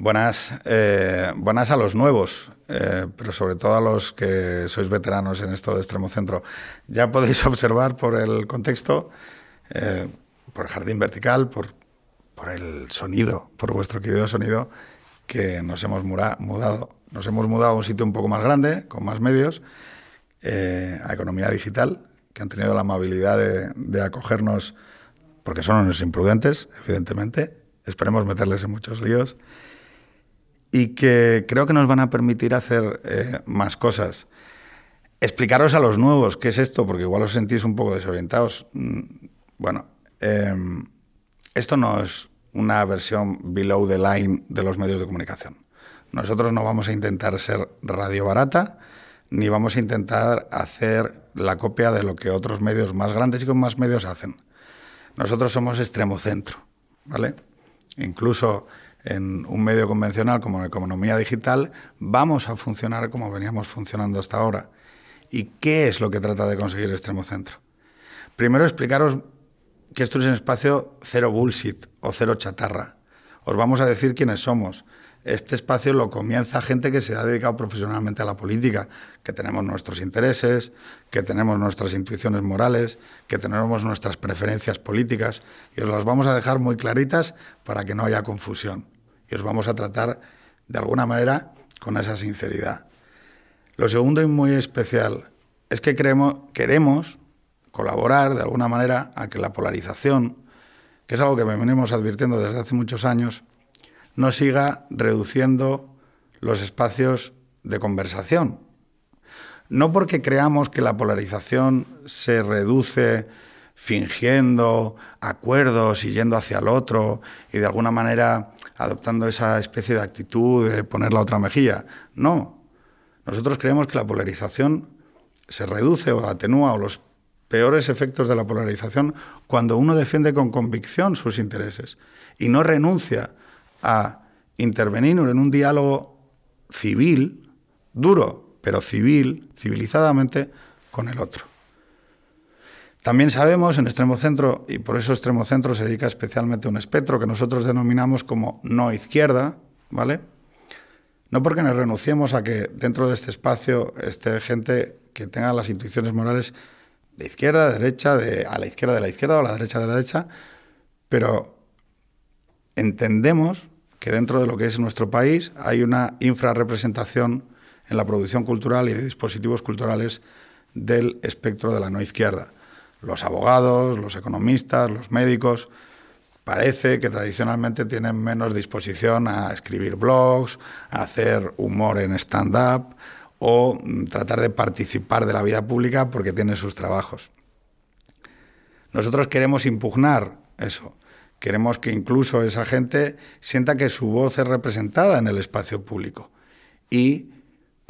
Buenas, eh, buenas a los nuevos, eh, pero sobre todo a los que sois veteranos en esto de extremo centro. Ya podéis observar por el contexto, eh, por el jardín vertical, por, por el sonido, por vuestro querido sonido, que nos hemos mudado. Nos hemos mudado a un sitio un poco más grande, con más medios, a Economía Digital, que han tenido la amabilidad de, de acogernos, porque son unos imprudentes, evidentemente. Esperemos meterles en muchos líos y que creo que nos van a permitir hacer eh, más cosas. Explicaros a los nuevos qué es esto, porque igual os sentís un poco desorientados. Mm, bueno, em, esto no es una versión below the line de los medios de comunicación. Nosotros no vamos a intentar ser radio barata, ni vamos a intentar hacer la copia de lo que otros medios más grandes y con más medios hacen. Nosotros somos extremo centro, ¿vale? Incluso en un medio convencional como la economía digital, vamos a funcionar como veníamos funcionando hasta ahora. ¿Y qué es lo que trata de conseguir Extremo Centro? Primero explicaros que esto es un espacio cero bullshit o cero chatarra. Os vamos a decir quiénes somos. Este espacio lo comienza gente que se ha dedicado profesionalmente a la política, que tenemos nuestros intereses, que tenemos nuestras intuiciones morales, que tenemos nuestras preferencias políticas, y os las vamos a dejar muy claritas para que no haya confusión. Y os vamos a tratar de alguna manera con esa sinceridad. Lo segundo y muy especial es que queremos colaborar de alguna manera a que la polarización, que es algo que venimos advirtiendo desde hace muchos años, no siga reduciendo los espacios de conversación. No porque creamos que la polarización se reduce fingiendo acuerdos y yendo hacia el otro y de alguna manera adoptando esa especie de actitud de poner la otra mejilla. No. Nosotros creemos que la polarización se reduce o atenúa o los peores efectos de la polarización cuando uno defiende con convicción sus intereses y no renuncia a intervenir en un diálogo civil, duro, pero civil, civilizadamente, con el otro. También sabemos en extremo centro, y por eso extremo centro se dedica especialmente a un espectro que nosotros denominamos como no izquierda, ¿vale? No porque nos renunciemos a que dentro de este espacio esté gente que tenga las intuiciones morales de izquierda, de derecha, de, a la izquierda de la izquierda o a la derecha de la derecha, pero entendemos que dentro de lo que es nuestro país hay una infrarrepresentación en la producción cultural y de dispositivos culturales del espectro de la no izquierda. Los abogados, los economistas, los médicos, parece que tradicionalmente tienen menos disposición a escribir blogs, a hacer humor en stand-up o mm, tratar de participar de la vida pública porque tienen sus trabajos. Nosotros queremos impugnar eso Queremos que incluso esa gente sienta que su voz es representada en el espacio público. Y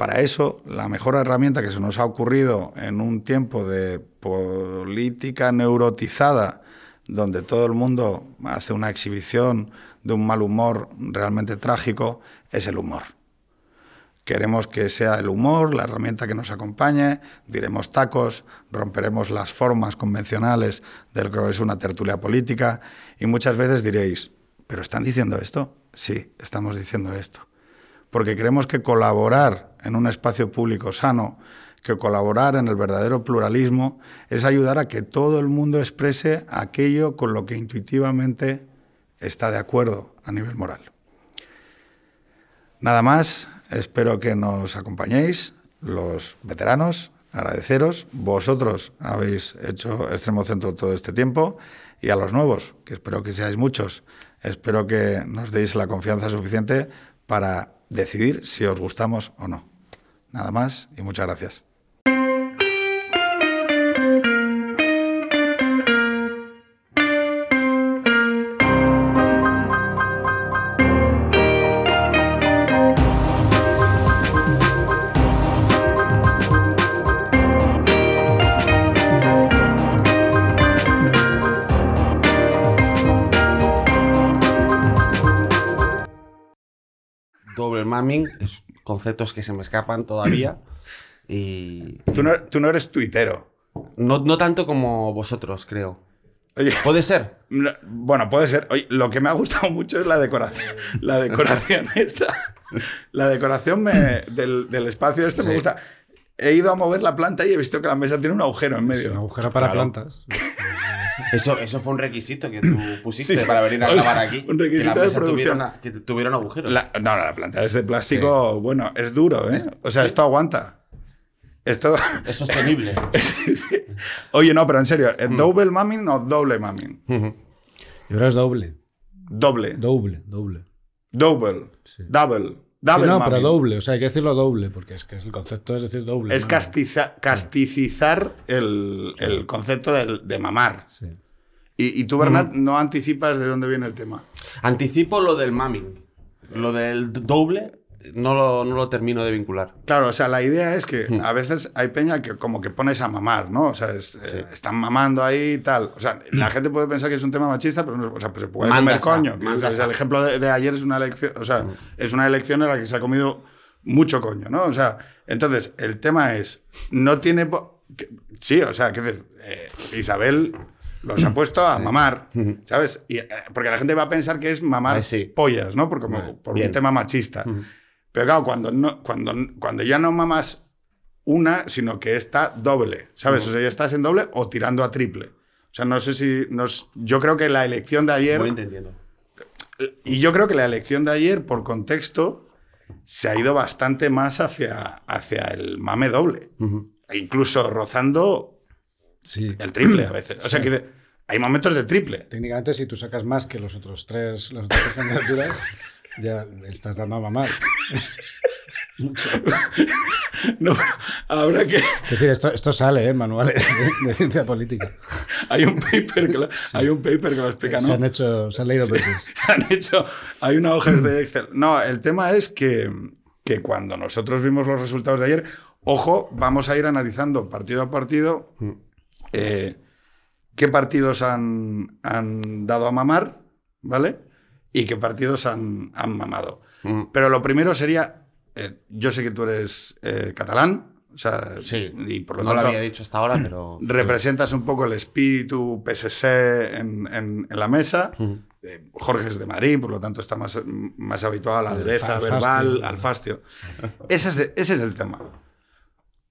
para eso, la mejor herramienta que se nos ha ocurrido en un tiempo de política neurotizada, donde todo el mundo hace una exhibición de un mal humor realmente trágico, es el humor. Queremos que sea el humor la herramienta que nos acompañe, diremos tacos, romperemos las formas convencionales de lo que es una tertulia política y muchas veces diréis, ¿pero están diciendo esto? Sí, estamos diciendo esto. Porque creemos que colaborar en un espacio público sano, que colaborar en el verdadero pluralismo, es ayudar a que todo el mundo exprese aquello con lo que intuitivamente está de acuerdo a nivel moral. Nada más, Espero que nos acompañéis, los veteranos, agradeceros. Vosotros habéis hecho Extremo Centro todo este tiempo y a los nuevos, que espero que seáis muchos, espero que nos deis la confianza suficiente para decidir si os gustamos o no. Nada más y muchas gracias. conceptos que se me escapan todavía. Y, tú, no, tú no eres tuitero. No, no tanto como vosotros, creo. Oye, Puede ser. no, bueno, puede ser. Oye, lo que me ha gustado mucho es la decoración. La decoración esta. La decoración me- del, del espacio este me Sí. gusta. He ido a mover la planta y he visto que la mesa tiene un agujero en Es medio. un agujero para Claro. plantas. Eso, eso fue un requisito que tú pusiste Sí, para venir a grabar aquí. un requisito que la de producción. tuviera una- que tuviera un agujero. La- no, no, la planta es de plástico. Bueno, es duro, ¿eh? O sea, esto aguanta. Esto. Es sostenible. Sí, sí. Oye, no, pero en serio, Mm. ¿es double mamming o doble mamming? Y ahora es doble. Doble. Doble, doble. Double. Double. Sí, Double no, pero doble. O sea, hay que decirlo doble, porque es que el concepto es decir doble. Es castiza- casticizar el, el concepto del- de mamar. Sí. Y, y tú, Bernat, no anticipas de dónde viene el tema. Anticipo lo del mamming. Lo del doble no lo, no lo termino de vincular. Claro, o sea, la idea es que Hmm. a veces hay peña que como que pones a mamar, ¿no? O sea, es, eh, están mamando ahí y tal. O sea, la gente puede pensar que es un tema machista, pero no, o sea, pues se puede comer coño. O sea, el ejemplo de, de ayer es una elección, o sea, es una elección en la que se ha comido mucho coño, ¿no? O sea, entonces, el tema es, no tiene... que- sí, o sea, que eh, Isabel los ha puesto a mamar, ¿sabes? Y, eh, porque la gente va a pensar que es mamar Ah, sí. pollas, ¿no? Por, como, Vale, por un tema machista. Pero claro, cuando, no, cuando, cuando ya no mamas una, sino que está doble, ¿sabes? O sea, ya estás en doble o tirando a triple. O sea, no sé si... Nos, yo creo que la elección de ayer... Voy entendiendo. Y yo creo que la elección de ayer, por contexto, se ha ido bastante más hacia, hacia el mame doble. E incluso rozando Sí. el triple a veces. O sea, que hay momentos de triple. Técnicamente, si tú sacas más que los otros tres, las otras tres candidaturas, ya estás dando a mamar. No, habrá que... Es decir, esto, esto sale en manuales de, de ciencia política. Hay un paper que lo, hay un paper que lo explica, ¿no? Se han hecho, se han leído papers. Se han hecho, hay una hoja de Excel. No, el tema es que, que cuando nosotros vimos los resultados de ayer, ojo, vamos a ir analizando partido a partido eh, qué partidos han, han dado a mamar, ¿vale? Y qué partidos han, han mamado. Pero lo primero sería, eh, yo sé que tú eres eh, catalán, o sea, Sí. y por lo no lo tanto había dicho hasta ahora, pero. representas un poco el espíritu PSC en, en- en la mesa. Eh, Jorge es de Madrid, por lo tanto está más, más habituado a la dureza al verbal, fastio. al fastio. Ese es, ese es el tema.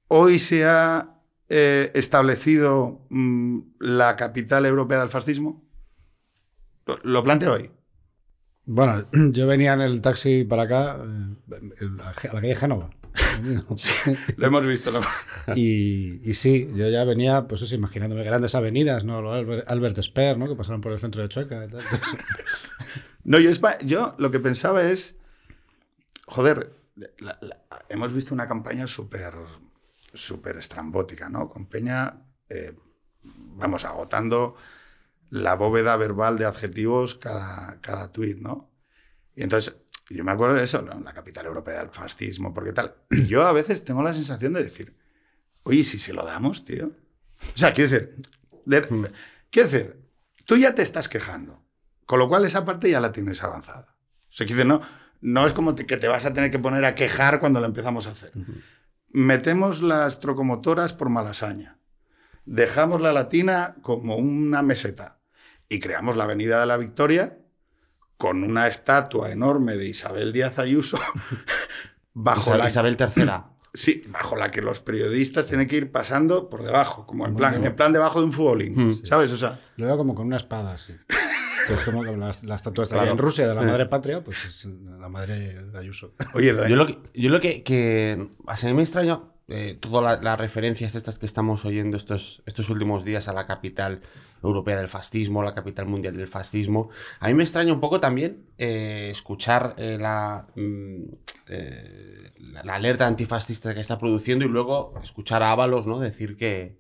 Hoy se ha eh, establecido mm, la capital europea del fascismo. Lo, lo planteo hoy. Bueno, yo venía en el taxi para acá, eh, a la calle Génova. Lo hemos visto. Y, y sí, yo ya venía, pues eso, imaginándome grandes avenidas, ¿no? Lo Albert, Speer, ¿no? Que pasaron por el centro de Chueca y tal. No, yo, yo lo que pensaba es, joder, la- la- hemos visto una campaña súper súper estrambótica, ¿no? Con Peña, eh, vamos, agotando la bóveda verbal de adjetivos cada, cada tuit, ¿no? Y entonces, yo me acuerdo de eso, ¿no? la capital europea del fascismo, porque tal. Yo a veces tengo la sensación de decir, oye, si se lo damos, tío. O sea, quiero decir, de- quiero decir, tú ya te estás quejando, con lo cual esa parte ya la tienes avanzada. O sea, quiero decir, no, no es como te- que te vas a tener que poner a quejar cuando lo empezamos a hacer. Metemos las trocomotoras por malasaña. Dejamos la latina como una meseta y creamos la Avenida de la Victoria con una estatua enorme de Isabel Díaz Ayuso bajo Isabel, la Isabel III. Sí, bajo la que los periodistas tienen que ir pasando por debajo, como en plan, en plan debajo de un futbolín, ¿sabes? O sea, Lo veo como con una espada, sí. Es como la, la estatua está Claro. en Rusia de la madre patria, pues es la madre de Ayuso. oye, Dani, Yo lo que, yo lo que, que a mí me extraña eh, todas la- las referencias estas que estamos oyendo estos, estos últimos días a la capital europea del fascismo, la capital mundial del fascismo. A mí me extraña un poco también eh, escuchar eh, la, mm, la, la alerta antifascista que está produciendo y luego escuchar a Ábalos ¿no? decir que,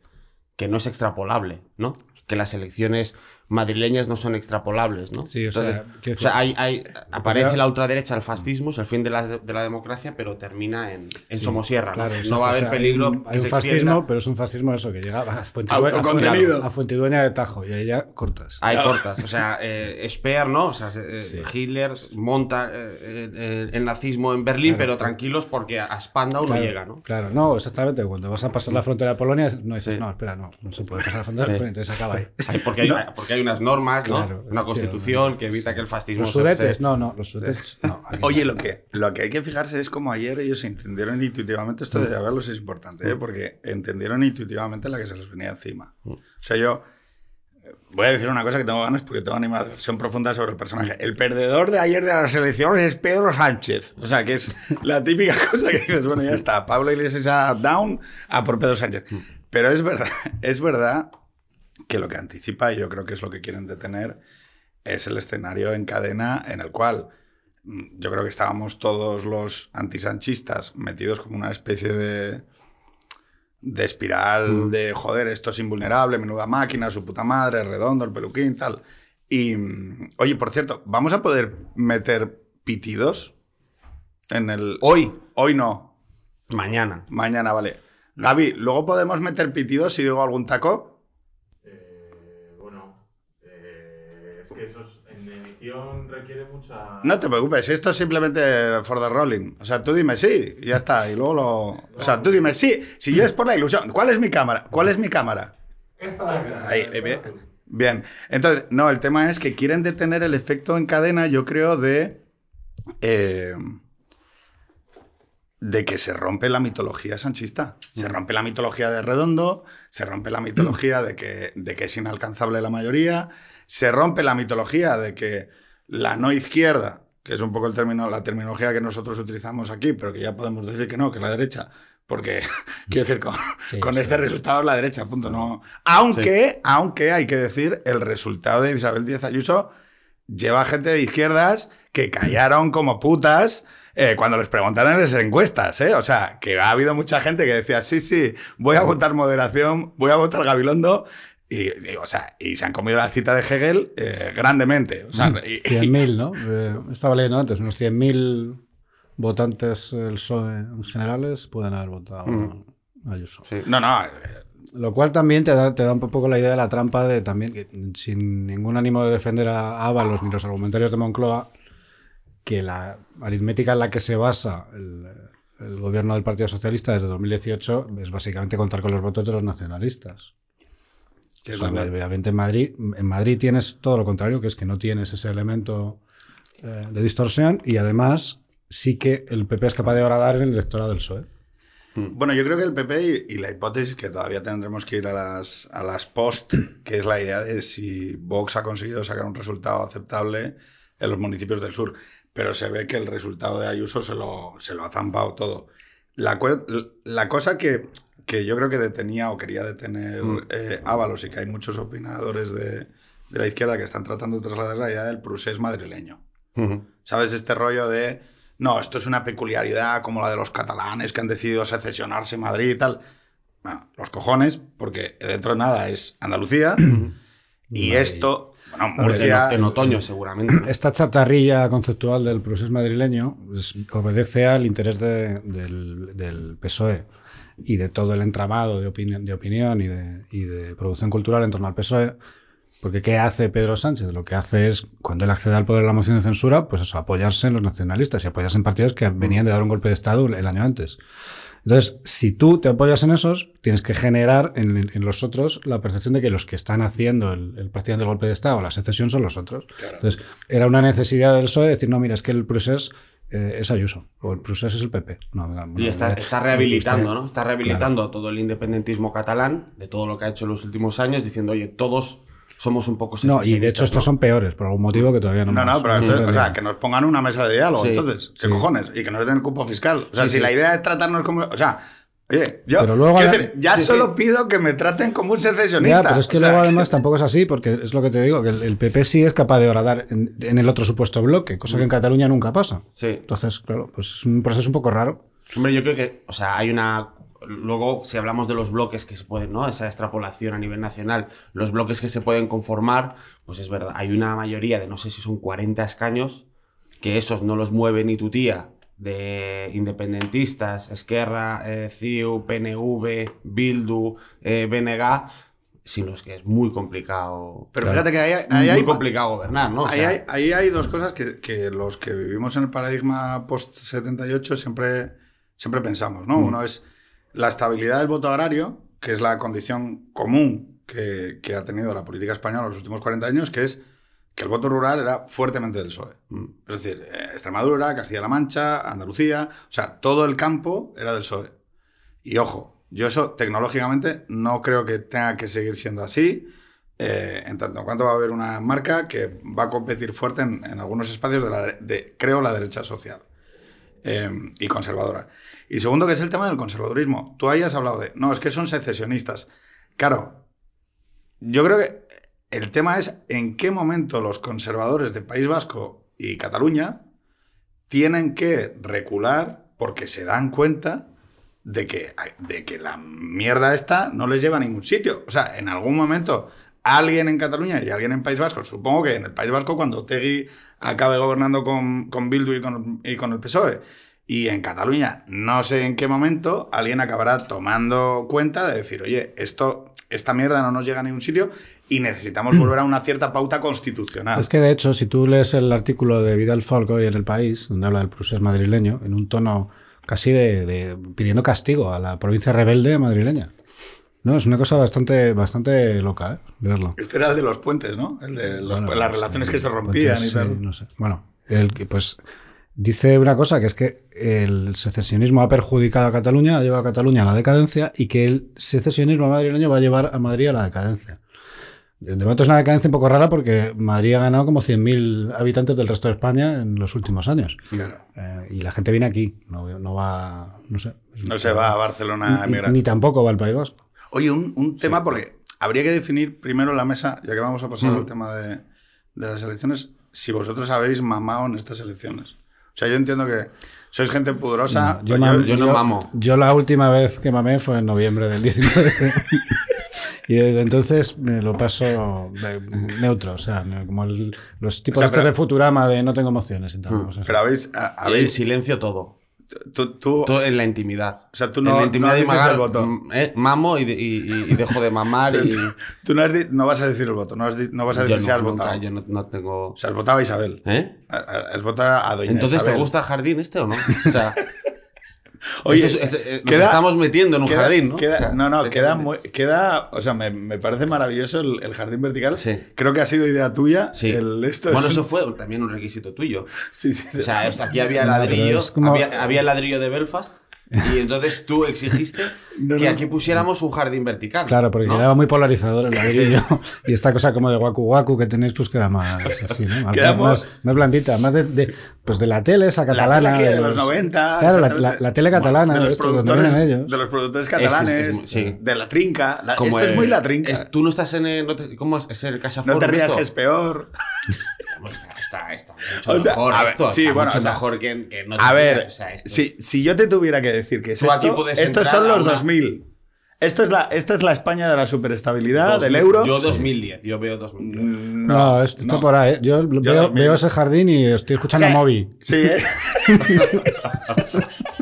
que no es extrapolable, ¿no? que las elecciones madrileñas no son extrapolables, ¿no? Sí, o sea, Entonces, quiero o sea, decir- hay, hay- aparece la ultraderecha, el fascismo, es el fin de la, de la democracia, pero termina en, en Somosierra. ¿no? Claro, no va a o haber sea, peligro Hay un, que hay un se fascismo, extienda. pero es un fascismo eso, que llega a Fuentidueña, a, Fuentidueña de Tajo y ahí ya cortas. Hay cortas, o sea, eh, Speer, ¿no? O sea, eh, Hitler monta eh, eh, el nazismo en Berlín, pero tranquilos porque a Spandau no llega, ¿no? Claro, no, exactamente. Cuando vas a pasar la frontera de Polonia, no dices, no, espera, no, no se puede pasar la frontera de Polonia, entonces acaba ahí. Hay- porque, hay, porque hay unas normas, ¿no? Claro, Una constitución que evita que el fascismo Los se- sudetes, se- no, no, los sudetes, no. Oye, lo que, lo que hay que fijarse es como ayer ellos entendieron intuitivamente, esto de verlos es importante, ¿eh? porque entendieron intuitivamente la que se les venía encima. O sea, yo eh, voy a decir una cosa que tengo ganas porque tengo animación profunda sobre el personaje. El perdedor de ayer de las elecciones es Pedro Sánchez. O sea, que es la típica cosa que dices, bueno, ya está, Pablo Iglesias a down a por Pedro Sánchez. Pero es verdad, es verdad que lo que anticipa, y yo creo que es lo que quieren detener, es el escenario en cadena en el cual mm, yo creo que estábamos todos los antisanchistas metidos como una especie de, de espiral de joder, esto es invulnerable, menuda máquina, su puta madre, redondo, el peluquín, tal. Y, mm, oye, por cierto, ¿vamos a poder meter pitidos en el... Hoy, Hoy no, mañana. mañana, vale. Gaby, ¿luego podemos meter pitidos si digo algún taco? Requiere mucha. No te preocupes, esto es simplemente for the rolling. O sea, tú dime sí, y ya está. Y luego lo. O sea, tú dime sí. Si yo es por la ilusión. ¿Cuál es mi cámara? ¿Cuál es mi cámara? Esta de Ahí, eh, bien. Bien. Entonces, no, el tema es que quieren detener el efecto en cadena, yo creo, de. eh, de que se rompe la mitología sanchista. Se rompe la mitología de Redondo, se rompe la mitología de que, de que es inalcanzable la mayoría, se rompe la mitología de que la no izquierda, que es un poco el término, la terminología que nosotros utilizamos aquí, pero que ya podemos decir que no, que la derecha, porque quiero decir, con, Sí, con sí. este resultado es la derecha, punto. No. Aunque, aunque hay que decir, el resultado de Isabel Díaz Ayuso lleva gente de izquierdas que callaron como putas eh, cuando les preguntaron en las encuestas, ¿eh? O sea, que ha habido mucha gente que decía, sí, sí, voy a votar moderación, voy a votar Gabilondo. Y, y, o sea, y se han comido la cita de Hegel eh, grandemente. O sea, y- 100.000, ¿no? Eh, estaba leyendo antes, unos 100.000 votantes del PSOE en generales pueden haber votado a Ayuso. Sí. no, no. eh, Lo cual también te da, te da un poco la idea de la trampa de también, que, sin ningún ánimo de defender a Ábalos ni los argumentarios de Moncloa, que la aritmética en la que se basa el, el gobierno del Partido Socialista desde 2018 es básicamente contar con los votos de los nacionalistas. Que O es sea, la- obviamente en Madrid, en Madrid tienes todo lo contrario, que es que no tienes ese elemento eh, de distorsión y además sí que el PP es capaz de horadar en el electorado del PSOE. Bueno, yo creo que el PP y, y la hipótesis que todavía tendremos que ir a las, a las post, que es la idea de si Vox ha conseguido sacar un resultado aceptable en los municipios del sur. Pero se ve que el resultado de Ayuso se lo, se lo ha zampado todo. La cosa que, que yo creo que detenía o quería detener eh, Ábalos y que hay muchos opinadores de, de la izquierda que están tratando de trasladar la idea del procés madrileño. Ujú. ¿Sabes? Este rollo de, no, esto es una peculiaridad como la de los catalanes que han decidido secesionarse en Madrid y tal. Bueno, los cojones, porque dentro de nada es Andalucía. y esto, bueno, En, Murcia... en otoño, seguramente. ¿no? Esta chatarrilla conceptual del proceso madrileño pues, obedece al interés de- del, del PSOE y de todo el entramado de, opinión, de opinión y de, y de producción cultural en torno al PSOE. Porque ¿qué hace Pedro Sánchez? Lo que hace es, cuando él accede al poder de la moción de censura, pues eso, apoyarse en los nacionalistas y apoyarse en partidos que venían de dar un golpe de Estado el año antes. Entonces, si tú te apoyas en esos, tienes que generar en, en los otros la percepción de que los que están haciendo el, el partido del golpe de Estado, la secesión, son los otros. Entonces, era una necesidad del PSOE decir, no, mira, es que el procés eh, es Ayuso, o el procés es el PP. No, Y está, está rehabilitando, usted- ¿no? Está rehabilitando todo el independentismo catalán, de todo lo que ha hecho en los últimos años, diciendo, oye, todos somos un poco No, y de hecho estos ¿no? son peores, por algún motivo que todavía no No, hemos- no, pero entonces, o sea, que nos pongan una mesa de diálogo, Sí. entonces, ¿qué Sí. cojones? Y que nos den cupo fiscal. O sea, Sí, si sí. la idea es tratarnos como... O sea, oye, yo Pero luego quiero la- decir, ya sí, sí. solo pido que me traten como un secesionista. Ya, pero es que O sea, luego además tampoco es así, porque es lo que te digo, que el, el PP sí es capaz de horadar en, en el otro supuesto bloque, cosa que en Cataluña nunca pasa. Sí. Entonces, claro, pues es un proceso un poco raro. Hombre, yo creo que, o sea, hay una. Luego, si hablamos de los bloques que se pueden, ¿no? Esa extrapolación a nivel nacional, los bloques que se pueden conformar, pues es verdad, hay una mayoría de no sé si son 40 escaños, que esos no los mueve ni tu tía, de independentistas, Esquerra, eh, CIU, PNV, Bildu, eh, BNG, sin los que es muy complicado. Pero fíjate que ahí, muy hay, complicado gobernar, ¿no? O ahí sea, hay- ahí hay dos cosas que, que los que vivimos en el paradigma post-78 siempre, siempre pensamos, ¿no? Uno es la estabilidad del voto agrario, que es la condición común que, que ha tenido la política española en los últimos 40 años, que es que el voto rural era fuertemente del PSOE. Es decir, eh, Extremadura, Castilla-La Mancha, Andalucía, o sea, todo el campo era del PSOE. Y ojo, yo eso tecnológicamente no creo que tenga que seguir siendo así, eh, en tanto en cuanto va a haber una marca que va a competir fuerte en, en algunos espacios de, la, de, creo, la derecha social eh, y conservadora. Y segundo, que es el tema del conservadurismo. Tú ahí has hablado de, no, es que son secesionistas. Claro, yo creo que el tema es en qué momento los conservadores de País Vasco y Cataluña tienen que recular porque se dan cuenta de que, de que la mierda esta no les lleva a ningún sitio. O sea, en algún momento alguien en Cataluña y alguien en País Vasco, supongo que en el País Vasco cuando Tegui acabe gobernando con, con Bildu y con, y con el PSOE, y en Cataluña, no sé en qué momento, alguien acabará tomando cuenta de decir, oye, esto, esta mierda no nos llega a ningún sitio y necesitamos volver a una cierta pauta constitucional. Es que de hecho, si tú lees el artículo de Vidal Folk hoy en El País, donde habla del procés madrileño, en un tono casi de, de- pidiendo castigo a la provincia rebelde madrileña. No, es una cosa bastante, bastante loca, ¿eh? Leerlo. Este era el de los puentes, ¿no? El de los- Bueno, las pues, relaciones sí, que se rompían y sí, tal. no sé. Bueno, el que pues dice una cosa que es que el secesionismo ha perjudicado a Cataluña, ha llevado a Cataluña a la decadencia y que el secesionismo madrileño va a llevar a Madrid a la decadencia. De momento es una decadencia un poco rara porque Madrid ha ganado como 100.000 habitantes del resto de España en los últimos años. Claro. Eh, y la gente viene aquí, no, no va, no sé. No se va a Barcelona a ni, emigrar. ni tampoco va al País Vasco. Oye, un, un tema, porque habría que definir primero la mesa, ya que vamos a pasar Mm. al tema de, de las elecciones, si vosotros habéis mamado en estas elecciones. O sea, yo entiendo que sois gente pudorosa. Yo, yo- mam- yo no mamo. Yo la última vez que mamé fue en noviembre del 19. y desde entonces me lo paso de- neutro. O sea, como el- los tipos O sea, estos pero- de Futurama de no tengo emociones y tal. Mm. pues eso. pero habéis. a- el habéis silencio todo. tú, tú- Todo en la intimidad. O sea, tú en no- la intimidad no dices magar, el voto. mm, eh, mamo y, de- y- y- y dejo de mamar y. tú no, has no vas a decir el voto, no, has no vas a yo decir si no, has nunca, votado. yo no, no tengo. O sea, has votado a Isabel. ¿Eh? Has votado a Doña Entonces, ¿te gusta el jardín este o no? O sea, Oye, esto es- es- eh, nos estamos metiendo en un queda- jardín, ¿no? queda- O sea, no, no, queda, muy- queda, o sea, me, me parece maravilloso el, el jardín vertical. Sí. Creo que ha sido idea tuya. Sí. El, esto Bueno, eso fue también un requisito tuyo. Sí, sí, sí. O sea, esto- aquí había ladrillo, como- había, había ladrillo de Belfast y entonces tú exigiste No, que no. aquí pusiéramos un jardín vertical. Claro, porque ¿no? quedaba muy polarizador el ladrillo. y esta cosa como de guacu guacu que tenéis, pues queda más así, ¿no? Más, más, más blandita, más de, de- pues de la tele esa la catalana. tele que de los 90. Claro, la, la- la tele catalana, de los, productores, ellos. de los productores Es- es- catalanes, es- sí. de la trinca. La- Como esto es el- muy la trinca. es- tú no estás en el. no te- ¿Cómo es? ¿Es el Caixa no te rías que es peor. Está, está, mucho O sea, mejor a ver, esto. sí, está bueno, mucho o sea, mejor que, que no te A ver, o sea, esto- si, si yo te tuviera que decir que es esto, aquí estos son los una- 2000. Esto es la, esta es la España de la superestabilidad, 2000, del euro. Yo 2010, yo veo 2010. No, esto está no. por ahí. ¿eh? Yo, veo, 2000. veo ese jardín y estoy escuchando Moby. Sí, ¿eh?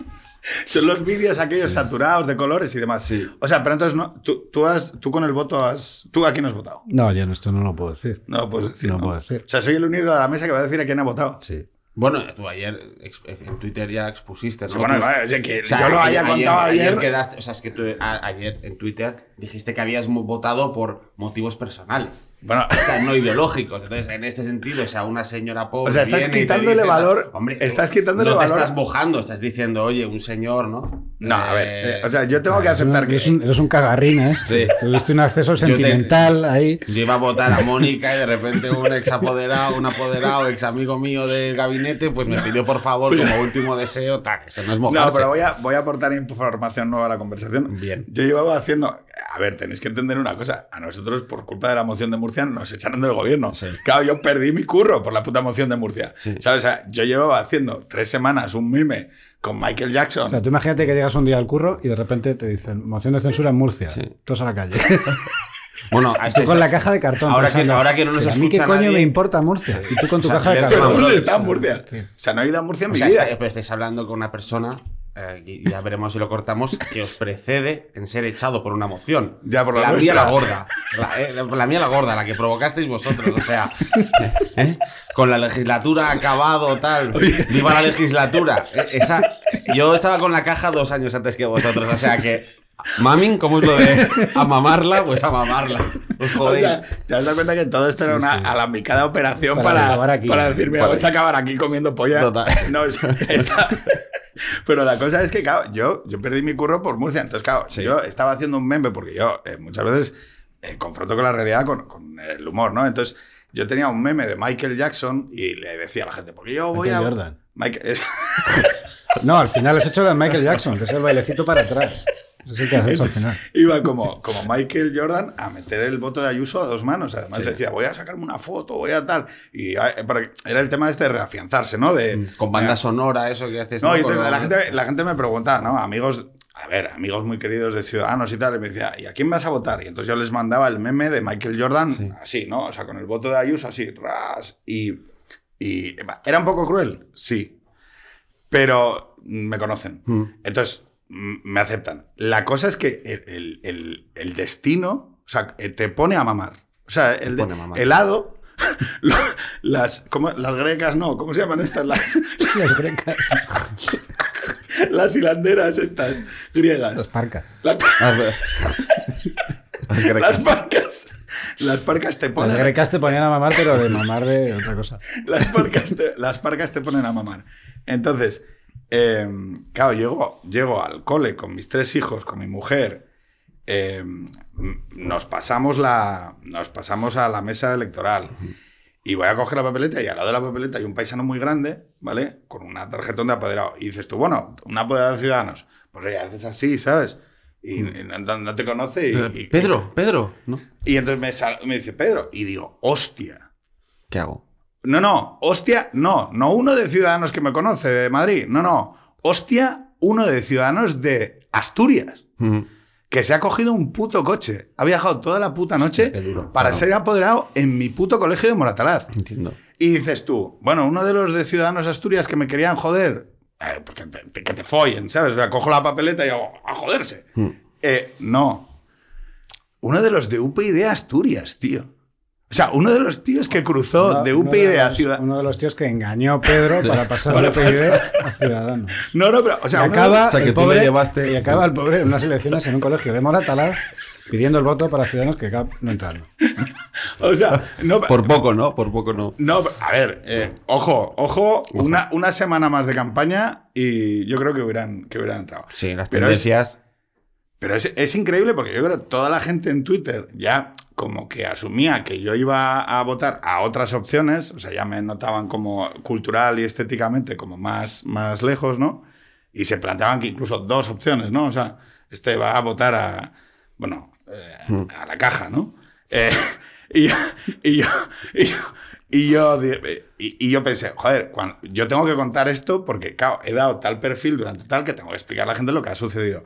Son los vídeos aquellos saturados de colores y demás. Sí. O sea, pero entonces no, tú, tú, has, tú con el voto has. ¿Tú a quién has votado? No, yo esto no lo puedo decir. No lo puedes decir. No ¿no? puedo decir. O sea, soy el único de la mesa que va a decir a quién ha votado. Sí. Bueno, tú ayer ex- en Twitter ya expusiste, ¿no? Sí, bueno, vale, que o sea, yo lo haya ayer- contado ayer. quedaste- o sea, es que tú a- ayer en Twitter dijiste que habías votado por motivos personales. Bueno, O sea, no ideológicos. Entonces, en este sentido, o sea, una señora pobre. O sea, estás te quitándole dice, valor- Hombre, estás quitándole no valor- te estás mojando, estás diciendo, oye, un señor, ¿no? no, a ver. Eh, eh, o sea, yo tengo que Eres un- aceptar que. eres, un, eres un cagarrines. Sí. Tuviste un acceso te- sentimental ahí. Yo iba a votar a Mónica y de repente un ex apoderado, un apoderado, ex amigo mío del gabinete, pues me pidió por favor como último deseo, tal, eso no es mojarse. No, pero voy a, voy a aportar información nueva a la conversación. Bien. Yo llevaba haciendo. a ver, tenéis que entender una cosa. A nosotros, por culpa de la moción de Murcia, nos echaron del gobierno. Sí. Claro, yo perdí mi curro por la puta moción de Murcia. Sí. ¿Sabes? O sea, yo llevaba haciendo tres semanas un mime con Michael Jackson. O sea, tú imagínate que llegas un día al curro y de repente te dicen moción de censura en Murcia. Sí. Todos a la calle. Bueno, Tú con la caja de cartón. Ahora que- ahora que no nos "¿Pero a mí qué escucha coño nadie". me importa Murcia? Y tú con tu O sea, caja de pero ¿Pero cartón. dónde está Murcia? ¿Qué? O sea, no he ido a Murcia en O mi sea, vida. está- pero estáis hablando con una persona, eh, ya veremos si lo cortamos, que os precede en ser echado por una moción. Ya, por la mía vuestra. la gorda. La, eh, la mía la gorda, la que provocasteis vosotros. O sea, ¿eh? con la legislatura acabado, tal. Viva la legislatura. Eh, esa, yo estaba con la caja dos años antes que vosotros. O sea que. Mamin, ¿cómo es lo de a mamarla? Pues a mamarla. Os O jodéis. sea, te has dado cuenta que todo esto era una alambicada operación Para para, aquí. para decir, mira, vais a acabar aquí comiendo polla. Total. No, es- está- Pero la cosa es que, claro, yo, yo perdí mi curro por Murcia. Entonces, claro, Sí. yo estaba haciendo un meme porque yo eh, muchas veces eh, confronto con la realidad con, con el humor, ¿no? Entonces, yo tenía un meme de Michael Jackson y le decía a la gente, porque yo voy Michael a... Jordan. Michael- No, al final has hecho lo de Michael Jackson, que es el bailecito para atrás. Eso sí que has hecho al Entonces, final. iba como, como Michael Jordan a meter el voto de Ayuso a dos manos. Además decía, voy a sacarme una foto, voy a tal. Y eh, porque era el tema este de reafianzarse, ¿no? De, Con banda sonora, eso que haces. No, y Con entonces la, gente, la gente me preguntaba, ¿no? Amigos, a ver, amigos muy queridos de Ciudadanos y tal, y me decía, ¿y a quién vas a votar? Y entonces yo les mandaba el meme de Michael Jordan, Sí. así, ¿no? O sea, con el voto de Ayuso, así, ras. Y, y era un poco cruel, sí. Pero me conocen. Mm. Entonces, mm, me aceptan. La cosa es que el, el- destino, o sea, eh, te pone a mamar. O sea, el de- helado, las, ¿cómo? las grecas no, ¿cómo se llaman estas? Las, Las grecas. las hilanderas estas Las griegas. parcas. Las, Ah, ve- Las grecas. las parcas. Las parcas te Las ponen. grecas te ponían a mamar, pero de mamar de otra cosa. Las parcas te, las parcas te ponen a mamar. Entonces, eh, claro, llego, llego al cole con mis tres hijos, con mi mujer. eh, nos pasamos la. Nos pasamos a la mesa electoral. Y voy a coger la papeleta y al lado de la papeleta hay un paisano muy grande, ¿vale? Con una tarjetón de apoderado. Y dices tú, bueno, un apoderado de Ciudadanos. Pues oye, haces así, ¿sabes? Y, y no, no te conoce. Y, y- Pedro, Pedro, ¿no? Y entonces me, sal- me dice, Pedro. Y digo, hostia. ¿Qué hago? No, no, hostia, no, no uno de Ciudadanos que me conoce de Madrid, no, no, hostia, uno de Ciudadanos de Asturias, que se ha cogido un puto coche, ha viajado toda la puta noche duro, para claro. ser apoderado en mi puto colegio de Moratalaz. Entiendo. Y dices tú, bueno, uno de los de Ciudadanos Asturias que me querían joder, eh, pues que te, te- que te follen, ¿sabes? O sea, cojo la papeleta y hago, a joderse. Mm. Eh, no. Uno de los de UPyD Asturias, tío. O sea, uno de los tíos que cruzó de UPyD a los- Ciudadanos. Uno de los tíos que engañó a Pedro para pasar Para de UPyD a Ciudadanos. No, no, pero, o sea, y de- acaba, o sea, que el tú le llevaste- y acaba el pobre en unas elecciones en un colegio de Moratalaz pidiendo el voto para Ciudadanos que no entrando. o sea, no, Por poco, ¿no? Por poco no. no, a ver, eh, ojo, ojo, Una, una semana más de campaña y yo creo que hubieran, que hubieran entrado. Sí, las Pero es- tendencias. Pero es, es increíble porque yo creo que toda la gente en Twitter ya como que asumía que yo iba a votar a otras opciones, o sea, ya me notaban como cultural y estéticamente como más, más lejos, ¿no? Y se planteaban que incluso dos opciones, ¿no? O sea, este va a votar a, bueno, eh, a la caja, ¿no? Eh, y, yo, y, yo, y, yo, y, yo, y yo pensé, joder, cuando- yo tengo que contar esto porque, claro, he dado tal perfil durante tal que tengo que explicar a la gente lo que ha sucedido.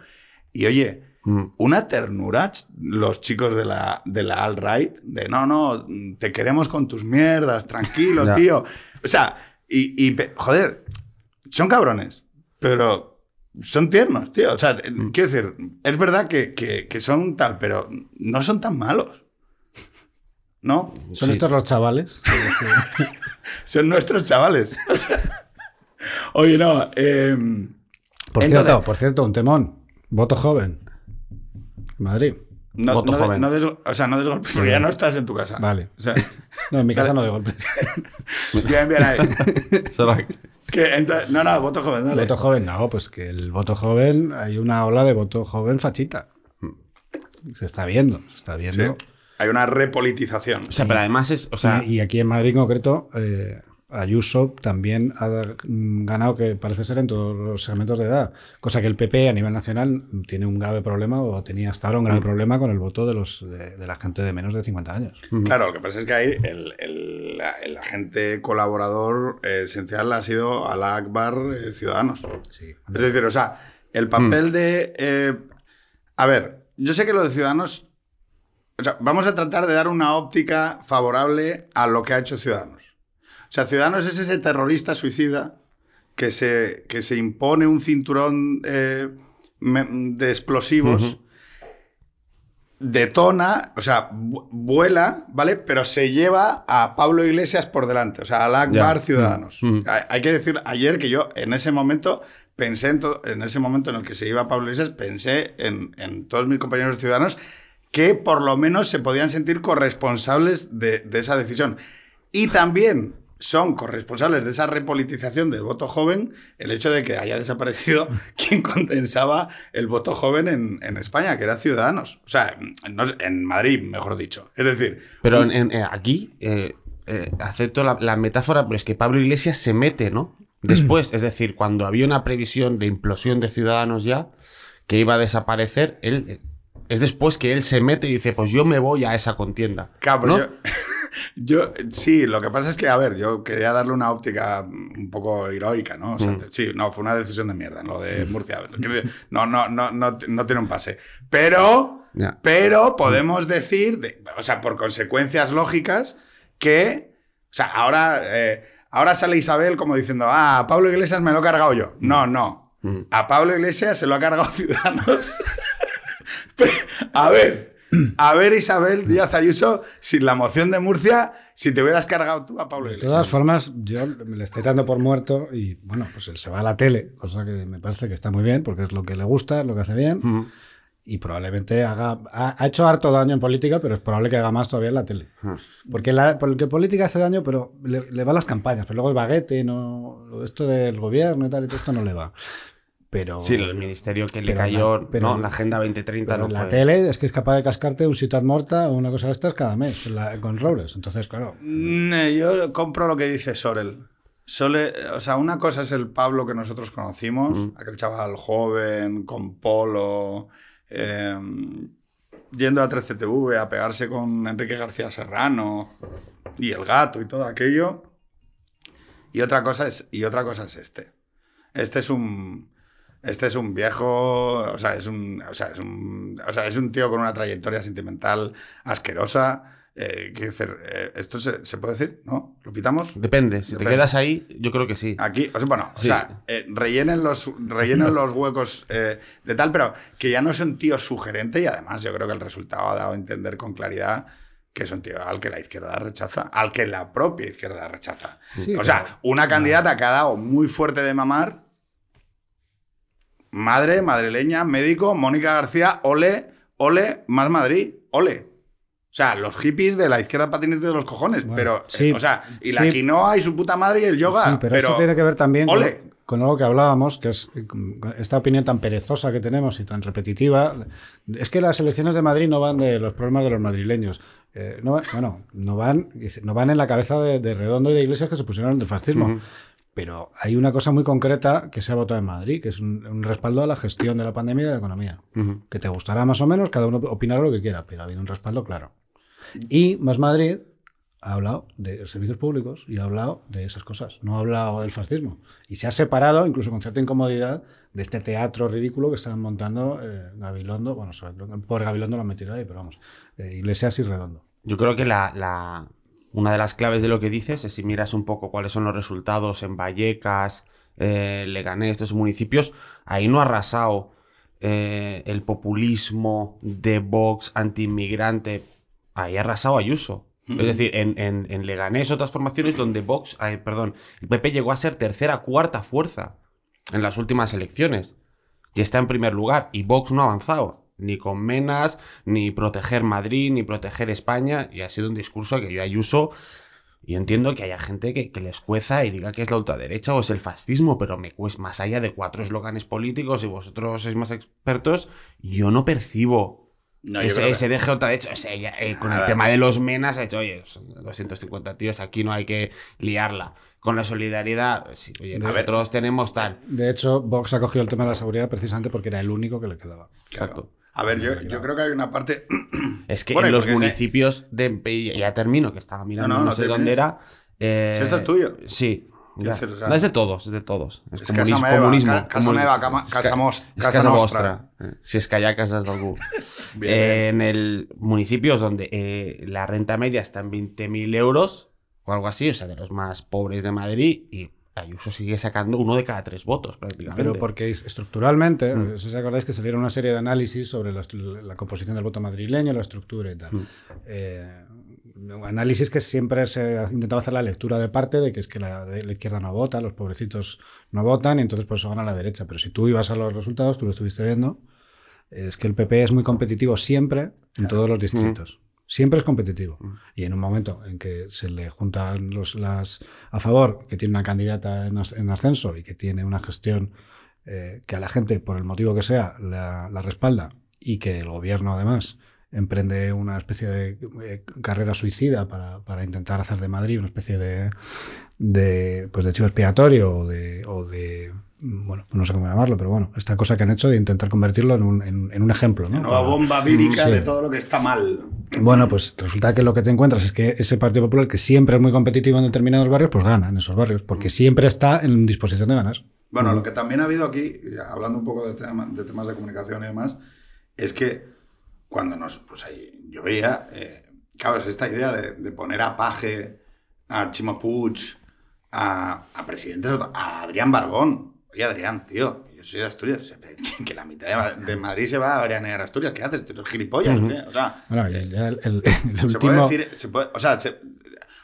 Y oye, Mm. una ternura, los chicos de la, de la alt-right, de no, no, te queremos con tus mierdas, tranquilo, tío. O sea, y, joder, son cabrones, pero son tiernos, tío. O sea, eh, Mm. quiero decir, es verdad que, que- que son tal, pero no son tan malos. ¿No? Son Sí. estos los chavales. Son nuestros chavales. O sea, oye, no. em, Por Entonces- cierto, por cierto, un temón. Voto joven. Madrid. no, Voto no de- joven. no des- o sea, no des golpes, porque ya no estás en tu casa. Vale. O sea, No, en mi casa no de golpes. bien, bien ahí. Que entonces- no, no, voto joven, dale. Voto joven, no, pues que el voto joven, hay una ola de voto joven fachita. Se está viendo, se está viendo. Sí. Hay una repolitización. O sea, pero además es. O sea, y, y aquí en Madrid en concreto, eh, Ayuso también ha mm, ganado, que parece ser, en todos los segmentos de edad. Cosa que el PP a nivel nacional tiene un grave problema, o tenía hasta ahora un grave problema con el voto de, los, de, la gente de menos de 50 años. Claro, lo que pasa es que ahí el, el, agente colaborador esencial ha sido Alá Akbar eh, Ciudadanos. Sí. Es decir, o sea, el papel de... Eh, a ver, yo sé que lo de Ciudadanos... O sea, vamos a tratar de dar una óptica favorable a lo que ha hecho Ciudadanos. O sea, Ciudadanos es ese terrorista suicida que se, que se impone un cinturón eh, de explosivos, detona, o sea, vuela, ¿vale? Pero se lleva a Pablo Iglesias por delante, o sea, al Akbar Ciudadanos. Hay que decir ayer que yo en ese momento pensé, en, en, ese momento en el que se iba Pablo Iglesias, pensé en, en todos mis compañeros ciudadanos que por lo menos se podían sentir corresponsables de, de esa decisión. Y también son corresponsables de esa repolitización del voto joven el hecho de que haya desaparecido quien condensaba el voto joven en, España, que era Ciudadanos. O sea, en Madrid, mejor dicho. Es decir... Pero eh, aquí eh, eh, acepto la, metáfora, pero es que Pablo Iglesias se mete, ¿no? Después, es decir, cuando había una previsión de implosión de Ciudadanos ya, que iba a desaparecer, él... Es después que él se mete y dice, pues yo me voy a esa contienda. Claro, ¿no? Yo, sí, lo que pasa es que, a ver, yo quería darle una óptica un poco heroica, ¿no? Mm. Sí, no, fue una decisión de mierda, lo de Murcia. No, no, no, no, no tiene un pase. Pero, pero podemos decir, o sea, por consecuencias lógicas, que, o sea, ahora, eh, ahora sale Isabel como diciendo, ah, a Pablo Iglesias me lo he cargado yo. No, no. Mm. A Pablo Iglesias se lo ha cargado Ciudadanos. a ver, a ver, Isabel Díaz Ayuso, sin la moción de Murcia, si te hubieras cargado tú a Pablo Iglesias. De todas formas, yo me le estoy dando por muerto y, bueno, pues él se va a la tele, cosa que me parece que está muy bien, porque es lo que le gusta, es lo que hace bien. Y probablemente haga. Ha, hecho harto daño en política, pero es probable que haga más todavía en la tele. Porque, la, porque política hace daño, pero le, le van las campañas. Pero luego el baguete, no, esto del gobierno y tal, y todo esto no le va. Pero, sí, el ministerio que le cayó, no, la Agenda 2030 no La tele es que es capaz de cascarte un Ciudad Morta o una cosa de estas cada mes con Robles. Entonces, claro. Mm, eh, yo compro lo que dice Sorel. Sole, o sea, una cosa es el Pablo que nosotros conocimos, aquel chaval joven, con polo, em, yendo a 13TV a pegarse con Enrique García Serrano y el gato y todo aquello. Y otra cosa es, y otra cosa es este. Este es un, este es un viejo, o sea, es un, o sea, es un, o sea, es un tío con una trayectoria sentimental asquerosa. Eh, eh, ¿Esto se, puede decir? ¿No? ¿Lo pitamos? Depende. Si te quedas ahí, yo creo que sí. Aquí, o sea, bueno, o sea, eh, rellenen, los, rellenen los huecos de tal, pero que ya no es un tío sugerente y además yo creo que el resultado ha dado a entender con claridad que es un tío al que la izquierda rechaza, al que la propia izquierda rechaza. o sea, una candidata que ha dado muy fuerte de mamar madre, madrileña, médico, Mónica García, ole, ole, más Madrid, ole. O sea, los hippies de la izquierda patinete de los cojones, pero, o sea, y la quinoa y su puta madre y el yoga. Sí, pero, esto tiene que ver también con, algo que hablábamos, que es esta opinión tan perezosa que tenemos y tan repetitiva. Es que las elecciones de Madrid no van de los problemas de los madrileños. Eh, no, bueno, no van, no van en la cabeza de, Redondo y de Iglesias que se pusieron del fascismo. Pero hay una cosa muy concreta que se ha votado en Madrid, que es un, respaldo a la gestión de la pandemia y de la economía. Que te gustará más o menos, cada uno opinará lo que quiera, pero ha habido un respaldo claro. Y Más Madrid ha hablado de servicios públicos y ha hablado de esas cosas, no ha hablado del fascismo. Y se ha separado, incluso con cierta incomodidad, de este teatro ridículo que están montando eh, Gabilondo, bueno, por Gabilondo lo han metido ahí, pero vamos, eh, Iglesias y Redondo. Yo creo que la, una de las claves de lo que dices es si miras un poco cuáles son los resultados en Vallecas, eh, Leganés, estos municipios, ahí no ha arrasado eh, el populismo de Vox anti-inmigrante, ahí ha arrasado Ayuso. Es decir, en, en, Leganés, otras formaciones donde Vox, perdón, el PP llegó a ser tercera, cuarta fuerza en las últimas elecciones. Y está en primer lugar. Y Vox no ha avanzado ni con Menas, ni proteger Madrid, ni proteger España, y ha sido un discurso que yo Ayuso, y entiendo que haya gente que, les cueza y diga que es la ultraderecha o es el fascismo, pero me cuesta más allá de cuatro eslóganes políticos y vosotros sois más expertos, yo no percibo No, ese, que- ese hecho, ese, eh, con el tema que- de los menas ha hecho, oye, son 250 tíos, aquí no hay que liarla. Con la solidaridad, sí, oye, ver. nosotros tenemos tal. De hecho, Vox ha cogido el tema de la seguridad precisamente porque era el único que le quedaba. Exacto. A ver, yo, yo creo que hay una parte. Es que Bueno, en los municipios de. Ya termino, que estaba mirando, No, no, sé dónde era. eh, Si esto es tuyo. Sí. Quiero ya. decir, o sea, no es de todos, es de todos. Es, es comunismo. casa comunismo, ca- casa comuni- meva, cama- es casa ca- mos- es casa casa nostra. vostra. eh, Si es que haya casas de algú. Bien, Eh, en el municipios donde eh, la renta media está en 20.000 euros o algo así, o sea, de los más pobres de Madrid, y Ayuso sigue sacando uno de cada tres votos prácticamente. Pero porque es- estructuralmente, Mm. si os acordáis que salieron una serie de análisis sobre la, la composición del voto madrileño, la estructura y tal. Mm. Eh, análisis que siempre se ha intentado hacer la lectura de parte de que es que la, la izquierda no vota, los pobrecitos no votan y entonces por eso gana la derecha. Pero si tú ibas a los resultados, tú lo estuviste viendo, es que el PP es muy competitivo siempre en todos los distritos. Siempre es competitivo. Y en un momento en que se le juntan los, las a favor, que tiene una candidata en, as- en ascenso y que tiene una gestión eh, que a la gente, por el motivo que sea, la, la respalda y que el gobierno además emprende una especie de eh, carrera suicida para, para intentar hacer de Madrid una especie de, de, pues de chivo expiatorio o de, o de, bueno, no sé cómo llamarlo, pero bueno, esta cosa que han hecho de intentar convertirlo en un, en, en un ejemplo. ¿no? Nueva Para- bomba vírica Sí. de todo lo que está mal. bueno, pues resulta que lo que te encuentras es que ese Partido Popular, que siempre es muy competitivo en determinados barrios, pues gana en esos barrios, porque siempre está en disposición de ganar. Bueno, lo que también ha habido aquí, hablando un poco de, tema- de temas de comunicación y demás, es que cuando nos. Pues ahí, yo veía. eh, claro, es esta idea de, de poner a Paje, a Chimo Puig, a, a presidentes, a Adrián Barbón. Oye, Adrián, tío, yo soy de Asturias. Que, la mitad de, Ma- de Madrid se va a veranear a Asturias. ¿Qué haces? ¿Tú eres gilipollas? o qué? O sea, Bueno, ya el, el- el se puede último. decir, se puede- o sea, se-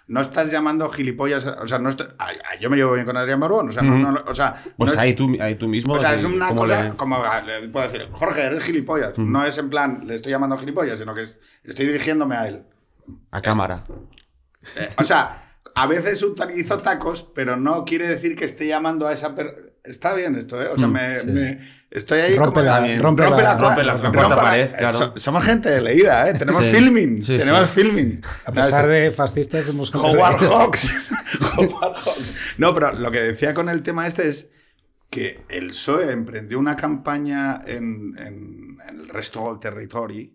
no estás llamando gilipollas, o sea, no estoy, a- a- yo me llevo bien con Adrián Barbón, o sea, no, no, o sea, Pues no es- ahí, tú, ahí tú mismo. o sea, es una ¿cómo cosa le- como le puedo decir, Jorge, eres gilipollas. No es en plan, le estoy llamando gilipollas, sino que es- estoy dirigiéndome a él. A cámara. Eh, o sea, a veces utilizo tacos, pero no quiere decir que esté llamando a esa persona. Está bien esto, ¿eh? O sea, me, me- estoy ahí Rompe como... la- Está bien. rompe la- cua- rompe la- rompe la- pared, eh, claro. so- somos gente leída, ¿eh? Tenemos Sí. filming. Sí, tenemos sí. filming. A pesar de fascistas, hemos Howard Hawks. Howard Hawks. No, pero lo que decía con el tema este es que el PSOE emprendió una campaña en, en- en el resto del territorio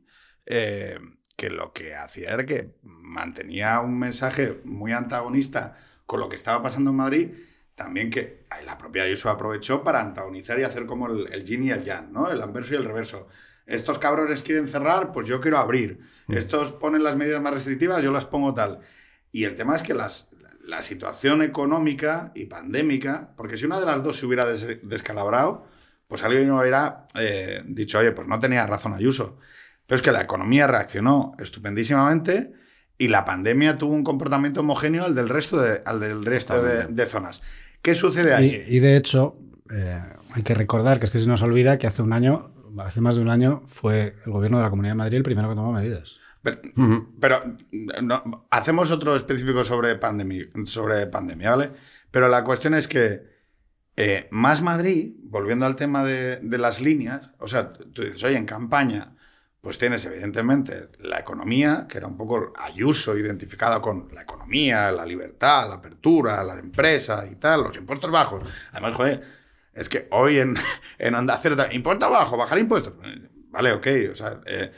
eh, que lo que hacía era que mantenía un mensaje muy antagonista con lo que estaba pasando en Madrid, también que la propia Ayuso aprovechó para antagonizar y hacer como el, el yin y el yang, ¿no? El anverso y el reverso. Estos cabrones quieren cerrar, pues yo quiero abrir. Estos ponen las medidas más restrictivas, yo las pongo tal. Y el tema es que las, la situación económica y pandémica, porque si una de las dos se hubiera des- descalabrado, pues alguien hubiera eh, dicho, oye, pues no tenía razón Ayuso. Pero es que la economía reaccionó estupendísimamente y la pandemia tuvo un comportamiento homogéneo al del resto de, al del resto de, de zonas. ¿Qué sucede ahí? Y, y de hecho, eh, hay que recordar que es que se nos olvida que hace un año, hace más de un año, fue el gobierno de la Comunidad de Madrid el primero que tomó medidas. Pero, pero, no, hacemos otro específico sobre pandemia, sobre pandemia, ¿vale? Pero la cuestión es que eh, Más Madrid, volviendo al tema de, de las líneas, o sea, tú dices, oye, en campaña, pues tienes evidentemente la economía, que era un poco Ayuso identificada con la economía, la libertad, la apertura, la empresa y tal, los impuestos bajos. Además, joder, es que hoy en, en Onda Cero, impuesto bajo, bajar impuestos. Vale, ok, o sea, eh,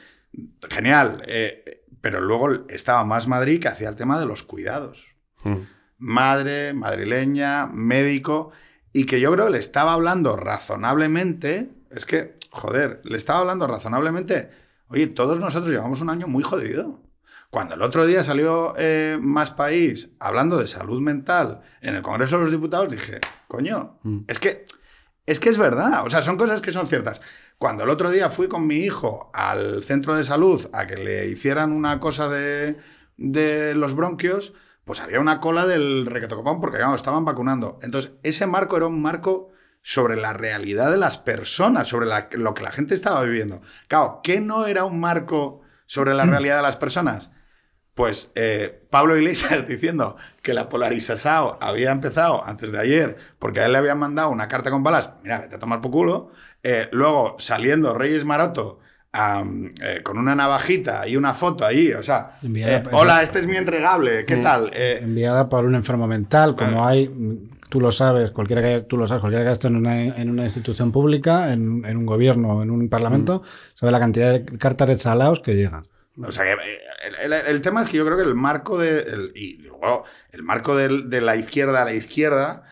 genial. eh, pero luego estaba Más Madrid que hacía el tema de los cuidados Mm. madre, madrileña, médico, y que yo creo que le estaba hablando razonablemente, es que, joder, le estaba hablando razonablemente, oye, todos nosotros llevamos un año muy jodido. Cuando el otro día salió eh, Más País hablando de salud mental en el Congreso de los Diputados, dije, coño, es que es que es verdad, o sea, son cosas que son ciertas. Cuando el otro día fui con mi hijo al centro de salud a que le hicieran una cosa de, de los bronquios, pues había una cola del requetocopón porque claro, estaban vacunando. Entonces, ese marco era un marco sobre la realidad de las personas, sobre la- lo que la gente estaba viviendo. Claro, ¿qué no era un marco sobre la realidad de las personas? Pues eh, Pablo Iglesias diciendo que la polarización había empezado antes de ayer porque a él le habían mandado una carta con balas, mira, vete a tomar por culo. Eh, luego saliendo Reyes Maroto eh, con una navajita y una foto ahí, o sea, Enviada- eh, hola, este es mi entregable, ¿qué tal? Eh, enviada por un enfermo mental, como hay, mm, tú lo sabes, cualquiera que haya- tú lo sabes, cualquiera que haya estado en una, en una institución pública, en, en un gobierno o en un parlamento, sabe la cantidad de cartas de chalaos que llegan. O sea que eh, el, el- el tema es que yo creo que el marco de el, y luego el marco de, la izquierda a la izquierda